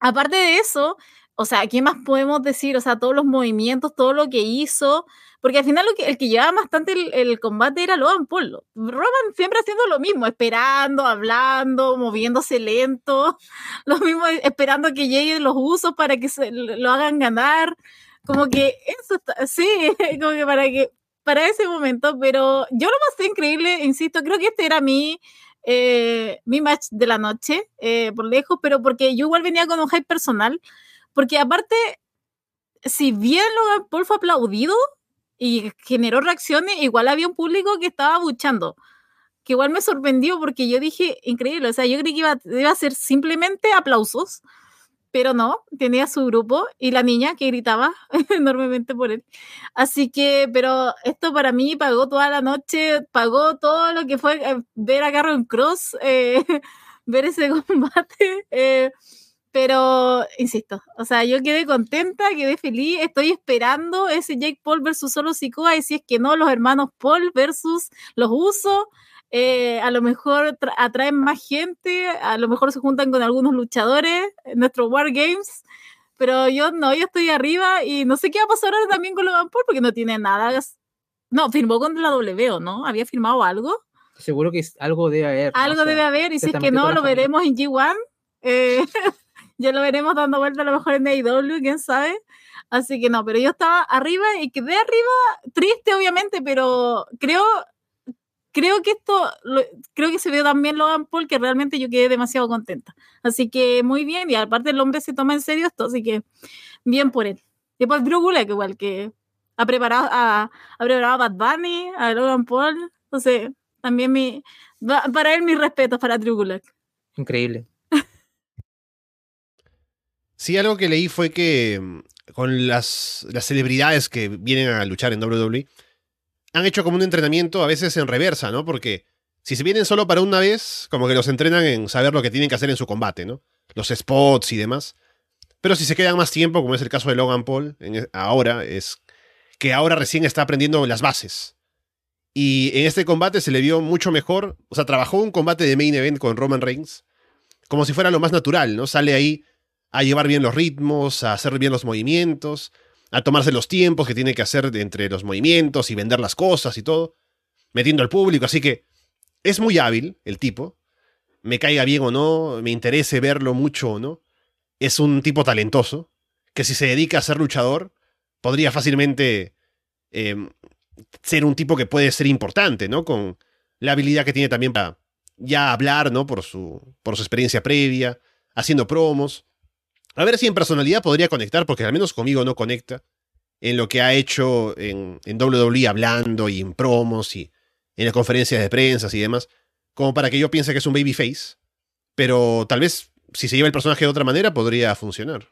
S3: Aparte de eso, o sea, ¿qué más podemos decir? O sea, todos los movimientos, todo lo que hizo, porque al final lo que, el que llevaba bastante el, combate era Logan Paul. Roman siempre haciendo lo mismo, esperando, hablando, moviéndose lento, lo mismo esperando que lleguen los usos para que se, lo hagan ganar. Como que eso está, sí, como que para que para ese momento, pero yo lo más increíble, insisto, creo que este era mi eh, mi match de la noche, eh, por lejos, pero porque yo igual venía con un hype personal porque aparte, si bien Logan Paul fue aplaudido y generó reacciones, igual había un público que estaba buchando. Que igual me sorprendió porque yo dije, increíble, o sea, yo creí que iba, a ser simplemente aplausos, pero no, tenía su grupo y la niña que gritaba enormemente por él. Así que, pero esto para mí pagó toda la noche, pagó todo lo que fue eh, ver a Carron Cross, eh, ver ese combate. Eh, pero, insisto, o sea, yo quedé contenta, quedé feliz, estoy esperando ese Jake Paul versus solo Sikoa y si es que no, los hermanos Paul versus los usos. Eh, a lo mejor atraen más gente, a lo mejor se juntan con algunos luchadores en nuestros War Games, pero yo no, yo estoy arriba y no sé qué va a pasar ahora también con Logan Paul porque no tiene nada. No, firmó con la W, ¿no? ¿Había firmado algo?
S2: Seguro que algo debe haber.
S3: Algo debe haber, y si es que no, lo veremos en G1. Eh, ya lo veremos dando vuelta a lo mejor en AEW, quién sabe. Así que no, pero yo estaba arriba y quedé arriba, triste obviamente, pero creo, creo que esto, creo que se vio también Logan Paul, que realmente yo quedé demasiado contenta. Así que muy bien, y aparte el hombre se toma en serio esto, así que bien por él. Y por Drew Gulak igual, que ha preparado a, ha preparado a Bad Bunny, a Logan Paul, entonces también mi, para él mis respetos para Drew Gulak.
S2: Increíble.
S1: Sí, algo que leí fue que mm, con las, las celebridades que vienen a luchar en WWE, han hecho como un entrenamiento a veces en reversa, ¿no? Porque si se vienen solo para una vez, como que los entrenan en saber lo que tienen que hacer en su combate, ¿no? Los spots y demás. Pero si se quedan más tiempo, como es el caso de Logan Paul, e, ahora, es que ahora recién está aprendiendo las bases. Y en este combate se le vio mucho mejor. O sea, trabajó un combate de main event con Roman Reigns como si fuera lo más natural, ¿no? Sale ahí a llevar bien los ritmos, a hacer bien los movimientos, a tomarse los tiempos que tiene que hacer entre los movimientos y vender las cosas y todo, metiendo al público. Así que es muy hábil el tipo. Me caiga bien o no, me interese verlo mucho o no. Es un tipo talentoso que si se dedica a ser luchador, podría fácilmente em, ser un tipo que puede ser importante, ¿no? Con la habilidad que tiene también para ya hablar, ¿no? Por su, por su experiencia previa, haciendo promos. A ver si en personalidad podría conectar, porque al menos conmigo no conecta. En lo que ha hecho en, en WWE hablando y en promos y en las conferencias de prensa y demás. Como para que yo piense que es un babyface. Pero tal vez si se lleva el personaje de otra manera podría funcionar.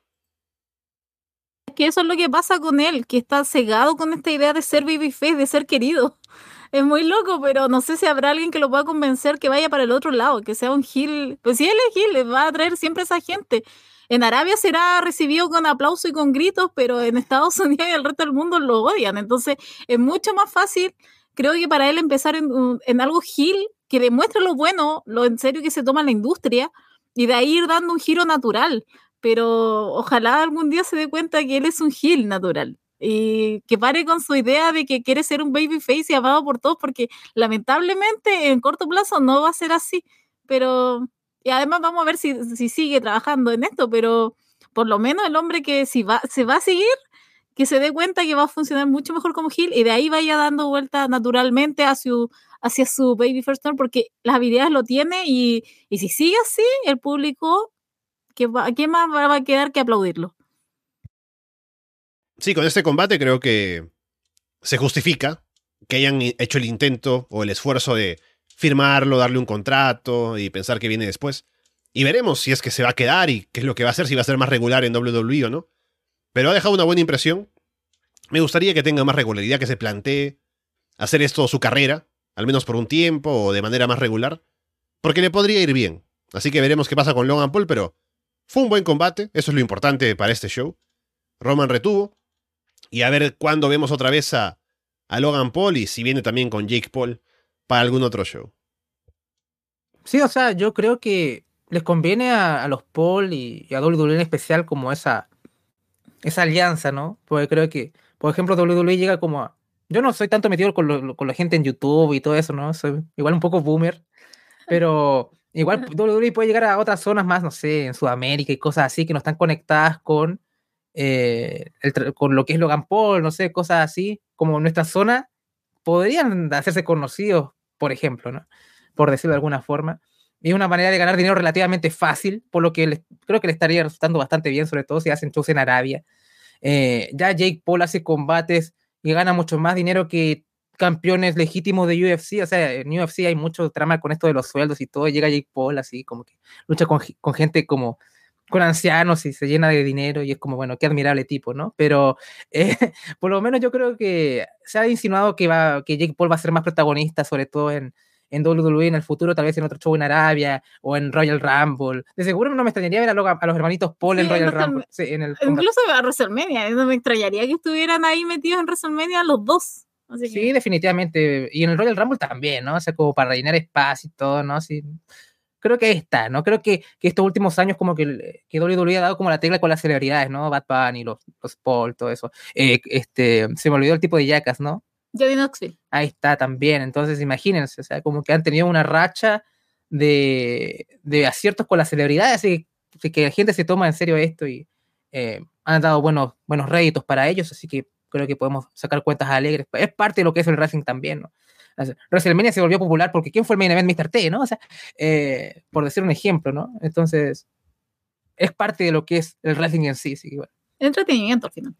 S3: Que eso es lo que pasa con él, que está cegado con esta idea de ser babyface, de ser querido. Es muy loco, pero no sé si habrá alguien que lo pueda convencer que vaya para el otro lado, que sea un Gil. Pues si él es Gil, va a atraer siempre esa gente. En Arabia será recibido con aplauso y con gritos, pero en Estados Unidos y el resto del mundo lo odian. Entonces es mucho más fácil, creo que para él empezar en, algo Gil que demuestre lo bueno, lo en serio que se toma la industria, y de ahí ir dando un giro natural. Pero ojalá algún día se dé cuenta que él es un Gil natural y que pare con su idea de que quiere ser un babyface y amado por todos, porque lamentablemente en corto plazo no va a ser así. Pero y además vamos a ver si, sigue trabajando en esto, pero por lo menos el hombre que si va, se va a seguir, que se dé cuenta que va a funcionar mucho mejor como Gil y de ahí vaya dando vuelta naturalmente hacia su, hacia su Baby First Turn porque las habilidades lo tiene y, si sigue así, el público, ¿qué, ¿qué más va a quedar que aplaudirlo?
S1: Sí, con este combate creo que se justifica que hayan hecho el intento o el esfuerzo de firmarlo, darle un contrato y pensar que viene después. Y veremos si es que se va a quedar y qué es lo que va a hacer, si va a ser más regular en WWE o no. Pero ha dejado una buena impresión. Me gustaría que tenga más regularidad, que se plantee hacer esto su carrera, al menos por un tiempo o de manera más regular, porque le podría ir bien. Así que veremos qué pasa con Logan Paul, pero fue un buen combate, eso es lo importante para este show. Roman retuvo, y a ver cuándo vemos otra vez a, a Logan Paul y si viene también con Jake Paul para algún otro show.
S2: Sí, o sea, yo creo que les conviene a, los Paul y, a WWE en especial como esa, esa alianza, ¿no? Porque creo que, por ejemplo, WWE llega como a... Yo no soy tanto metido con, con la gente en YouTube y todo eso, ¿no? Soy igual un poco boomer, pero igual WWE puede llegar a otras zonas más, no sé, en Sudamérica y cosas así que no están conectadas con, eh, con lo que es Logan Paul, no sé, cosas así, como nuestra zona podrían hacerse conocidos, por ejemplo, ¿no? Por decirlo de alguna forma. Y es una manera de ganar dinero relativamente fácil, por lo que creo que le estaría resultando bastante bien, sobre todo si hacen shows en Arabia. Eh, ya Jake Paul hace combates y gana mucho más dinero que campeones legítimos de UFC. O sea, en UFC hay mucho trama con esto de los sueldos y todo. Llega Jake Paul así, como que lucha con, con gente como con ancianos y se llena de dinero y es como, bueno, qué admirable tipo, ¿no? Pero eh, por lo menos yo creo que se ha insinuado que, va, que Jake Paul va a ser más protagonista, sobre todo en, en WWE en el futuro, tal vez en otro show en Arabia o en Royal Rumble. De seguro no me extrañaría ver a, los, hermanitos Paul en Royal Rumble.
S3: incluso a WrestleMania, no me extrañaría que estuvieran ahí metidos en WrestleMania los dos.
S2: Sí, definitivamente. Y en el Royal Rumble también, ¿no? O sea, como para rellenar espacio y todo, ¿no? Sí creo que está, ¿no? Creo que, que estos últimos años como que, que WWE ha dado como la tecla con las celebridades, ¿no? Bad Bunny, los, los Paul, todo eso. Eh, este, se me olvidó el tipo de yacas, ¿no?
S3: Johnny Knoxville.
S2: Ahí está también. Entonces, imagínense, o sea, como que han tenido una racha de, de aciertos con las celebridades, así que, que la gente se toma en serio esto y eh, han dado buenos, buenos réditos para ellos, así que creo que podemos sacar cuentas alegres. Es parte de lo que es el Racing también, ¿no? WrestleMania se volvió popular porque ¿quién fue el main event Mr. T, ¿no? O sea, eh, por decir un ejemplo, ¿no? Entonces, es parte de lo que es el Racing en sí, que bueno.
S3: Entretenimiento al final.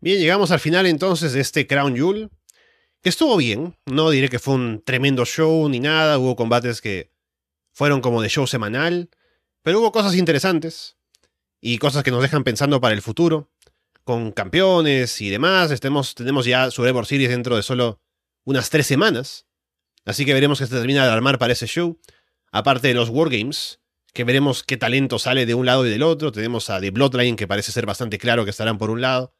S1: Bien, llegamos al final entonces de este Crown Jewel, que estuvo bien, no diré que fue un tremendo show ni nada, hubo combates que fueron como de show semanal, pero hubo cosas interesantes y cosas que nos dejan pensando para el futuro, con campeones y demás, Estemos, tenemos ya Survivor Series dentro de solo unas tres semanas, así que veremos qué se termina de armar para ese show, aparte de los Wargames, que veremos qué talento sale de un lado y del otro, tenemos a The Bloodline que parece ser bastante claro que estarán por un lado,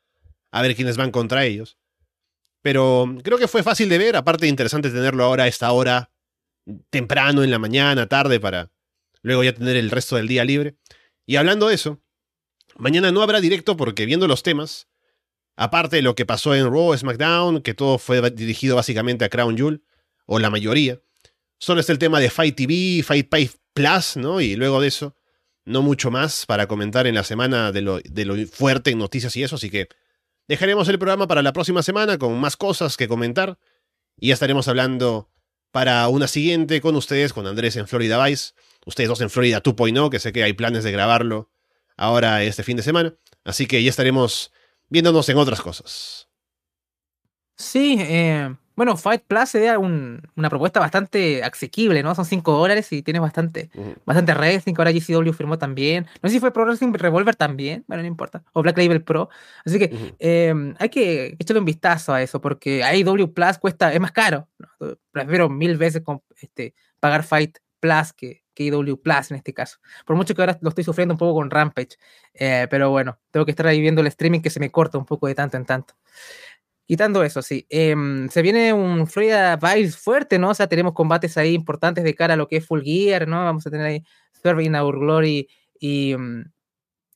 S1: a ver quiénes van contra ellos. Pero creo que fue fácil de ver, aparte interesante tenerlo ahora a esta hora, temprano, en la mañana, tarde, para luego ya tener el resto del día libre. Y hablando de eso, mañana no habrá directo porque viendo los temas, aparte de lo que pasó en Raw, SmackDown, que todo fue dirigido básicamente a Crown Jewel, o la mayoría, solo está el tema de Fight TV, Fight Pay Plus, ¿no? Y luego de eso, no mucho más para comentar en la semana de lo, de lo fuerte en noticias y eso, así que Dejaremos el programa para la próxima semana con más cosas que comentar y ya estaremos hablando para una siguiente con ustedes, con Andrés en Florida Vice, ustedes dos en Florida 2.0, que sé que hay planes de grabarlo ahora este fin de semana, así que ya estaremos viéndonos en otras cosas.
S2: Sí, eh, bueno, Fight Plus sería un, una propuesta bastante asequible, ¿no? Son 5 dólares y tienes bastante, uh -huh. bastante wrestling. Ahora GCW firmó también. No sé si fue Pro Wrestling Revolver también, bueno, no importa. O Black Label Pro. Así que uh -huh. eh, hay que echarle un vistazo a eso porque AEW Plus cuesta, es más caro. ¿no? Prefiero mil veces con, este, pagar Fight Plus que, que Plus en este caso. Por mucho que ahora lo estoy sufriendo un poco con Rampage. Eh, pero bueno, tengo que estar ahí viendo el streaming que se me corta un poco de tanto en tanto. Quitando eso, sí. Eh, se viene un Florida Vice fuerte, ¿no? O sea, tenemos combates ahí importantes de cara a lo que es Full Gear, ¿no? Vamos a tener ahí Serving Our Glory y um,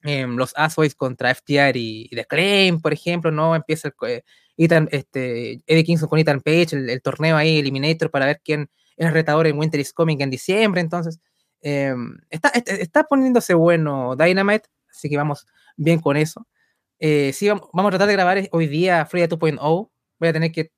S2: eh, los Asways contra FTR y, The Claim, por ejemplo, ¿no? Empieza eh, este, Eddie Kingston con Ethan Page, el, el, torneo ahí, Eliminator, para ver quién es retador en Winter is Coming en diciembre. Entonces, está, está poniéndose bueno Dynamite, así que vamos bien con eso. Eh, sí, vamos, vamos, a tratar de grabar hoy día Frida 2.0. Voy a tener que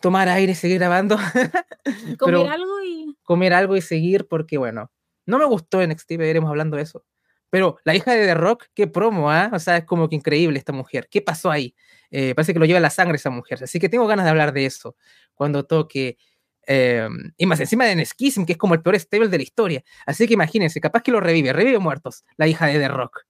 S2: tomar aire y seguir grabando.
S3: comer algo y.
S2: Comer algo y seguir, porque bueno, no me gustó NXT, iremos hablando de eso. Pero la hija de The Rock, qué promo, ¿ah? ¿eh? O sea, es como que increíble esta mujer. ¿Qué pasó ahí? Eh, parece que lo lleva la sangre esa mujer. Así que tengo ganas de hablar de eso cuando toque. Eh, y más encima de Neskism, que es como el peor stable de la historia. Así que imagínense, capaz que lo revive, revive muertos, la hija de The Rock.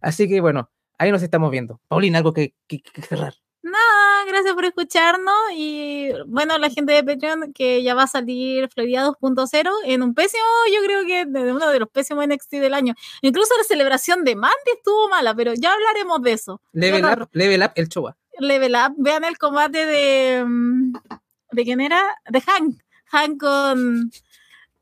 S2: Así que bueno, ahí nos estamos viendo. Paulina, algo que, que, que cerrar.
S3: Nada, gracias por escucharnos y bueno, la gente de Patreon que ya va a salir Florida 2.0 en un pésimo, yo creo que de uno de los pésimos NXT del año. Incluso la celebración de Mandy estuvo mala, pero ya hablaremos de eso.
S2: Level, up, level up el Choa.
S3: Level up, vean el combate de mm, ¿de quién era? De Hank. Hank con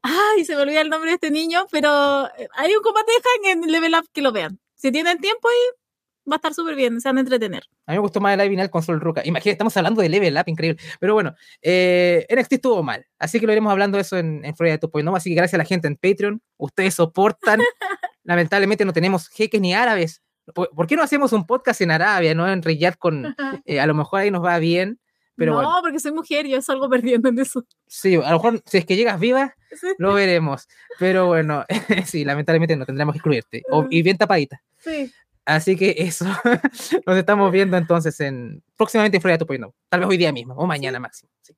S3: Ay, se me olvida el nombre de este niño, pero hay un combate de Hank en Level Up que lo vean. Si tienen tiempo y va a estar súper bien, se van a entretener.
S2: A mí me gustó más el final con Sol Ruca. Imagínate, estamos hablando de Level Up, increíble. Pero bueno, eh, NXT estuvo mal, así que lo iremos hablando de eso en, en Florida ¿no? Así que gracias a la gente en Patreon, ustedes soportan. Lamentablemente no tenemos jeques ni árabes. ¿Por, ¿Por, qué no hacemos un podcast en Arabia, no? En Riyadh con, eh, a lo mejor ahí nos va bien. Pero
S3: no,
S2: bueno.
S3: porque soy mujer, yo salgo perdiendo en eso.
S2: Sí, a lo mejor si es que llegas viva, sí. lo veremos. Pero bueno, sí, lamentablemente no tendremos que excluirte. O, y bien tapadita.
S3: Sí.
S2: Así que eso, nos estamos viendo entonces en próximamente en Florida 2.0. Tal vez hoy día mismo o mañana máximo. Sí.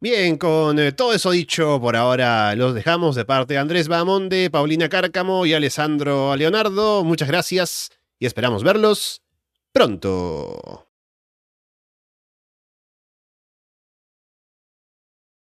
S1: Bien, con eh, todo eso dicho, por ahora los dejamos de parte de Andrés Bamonde, Paulina Cárcamo y Alessandro Leonardo. Muchas gracias y esperamos verlos pronto.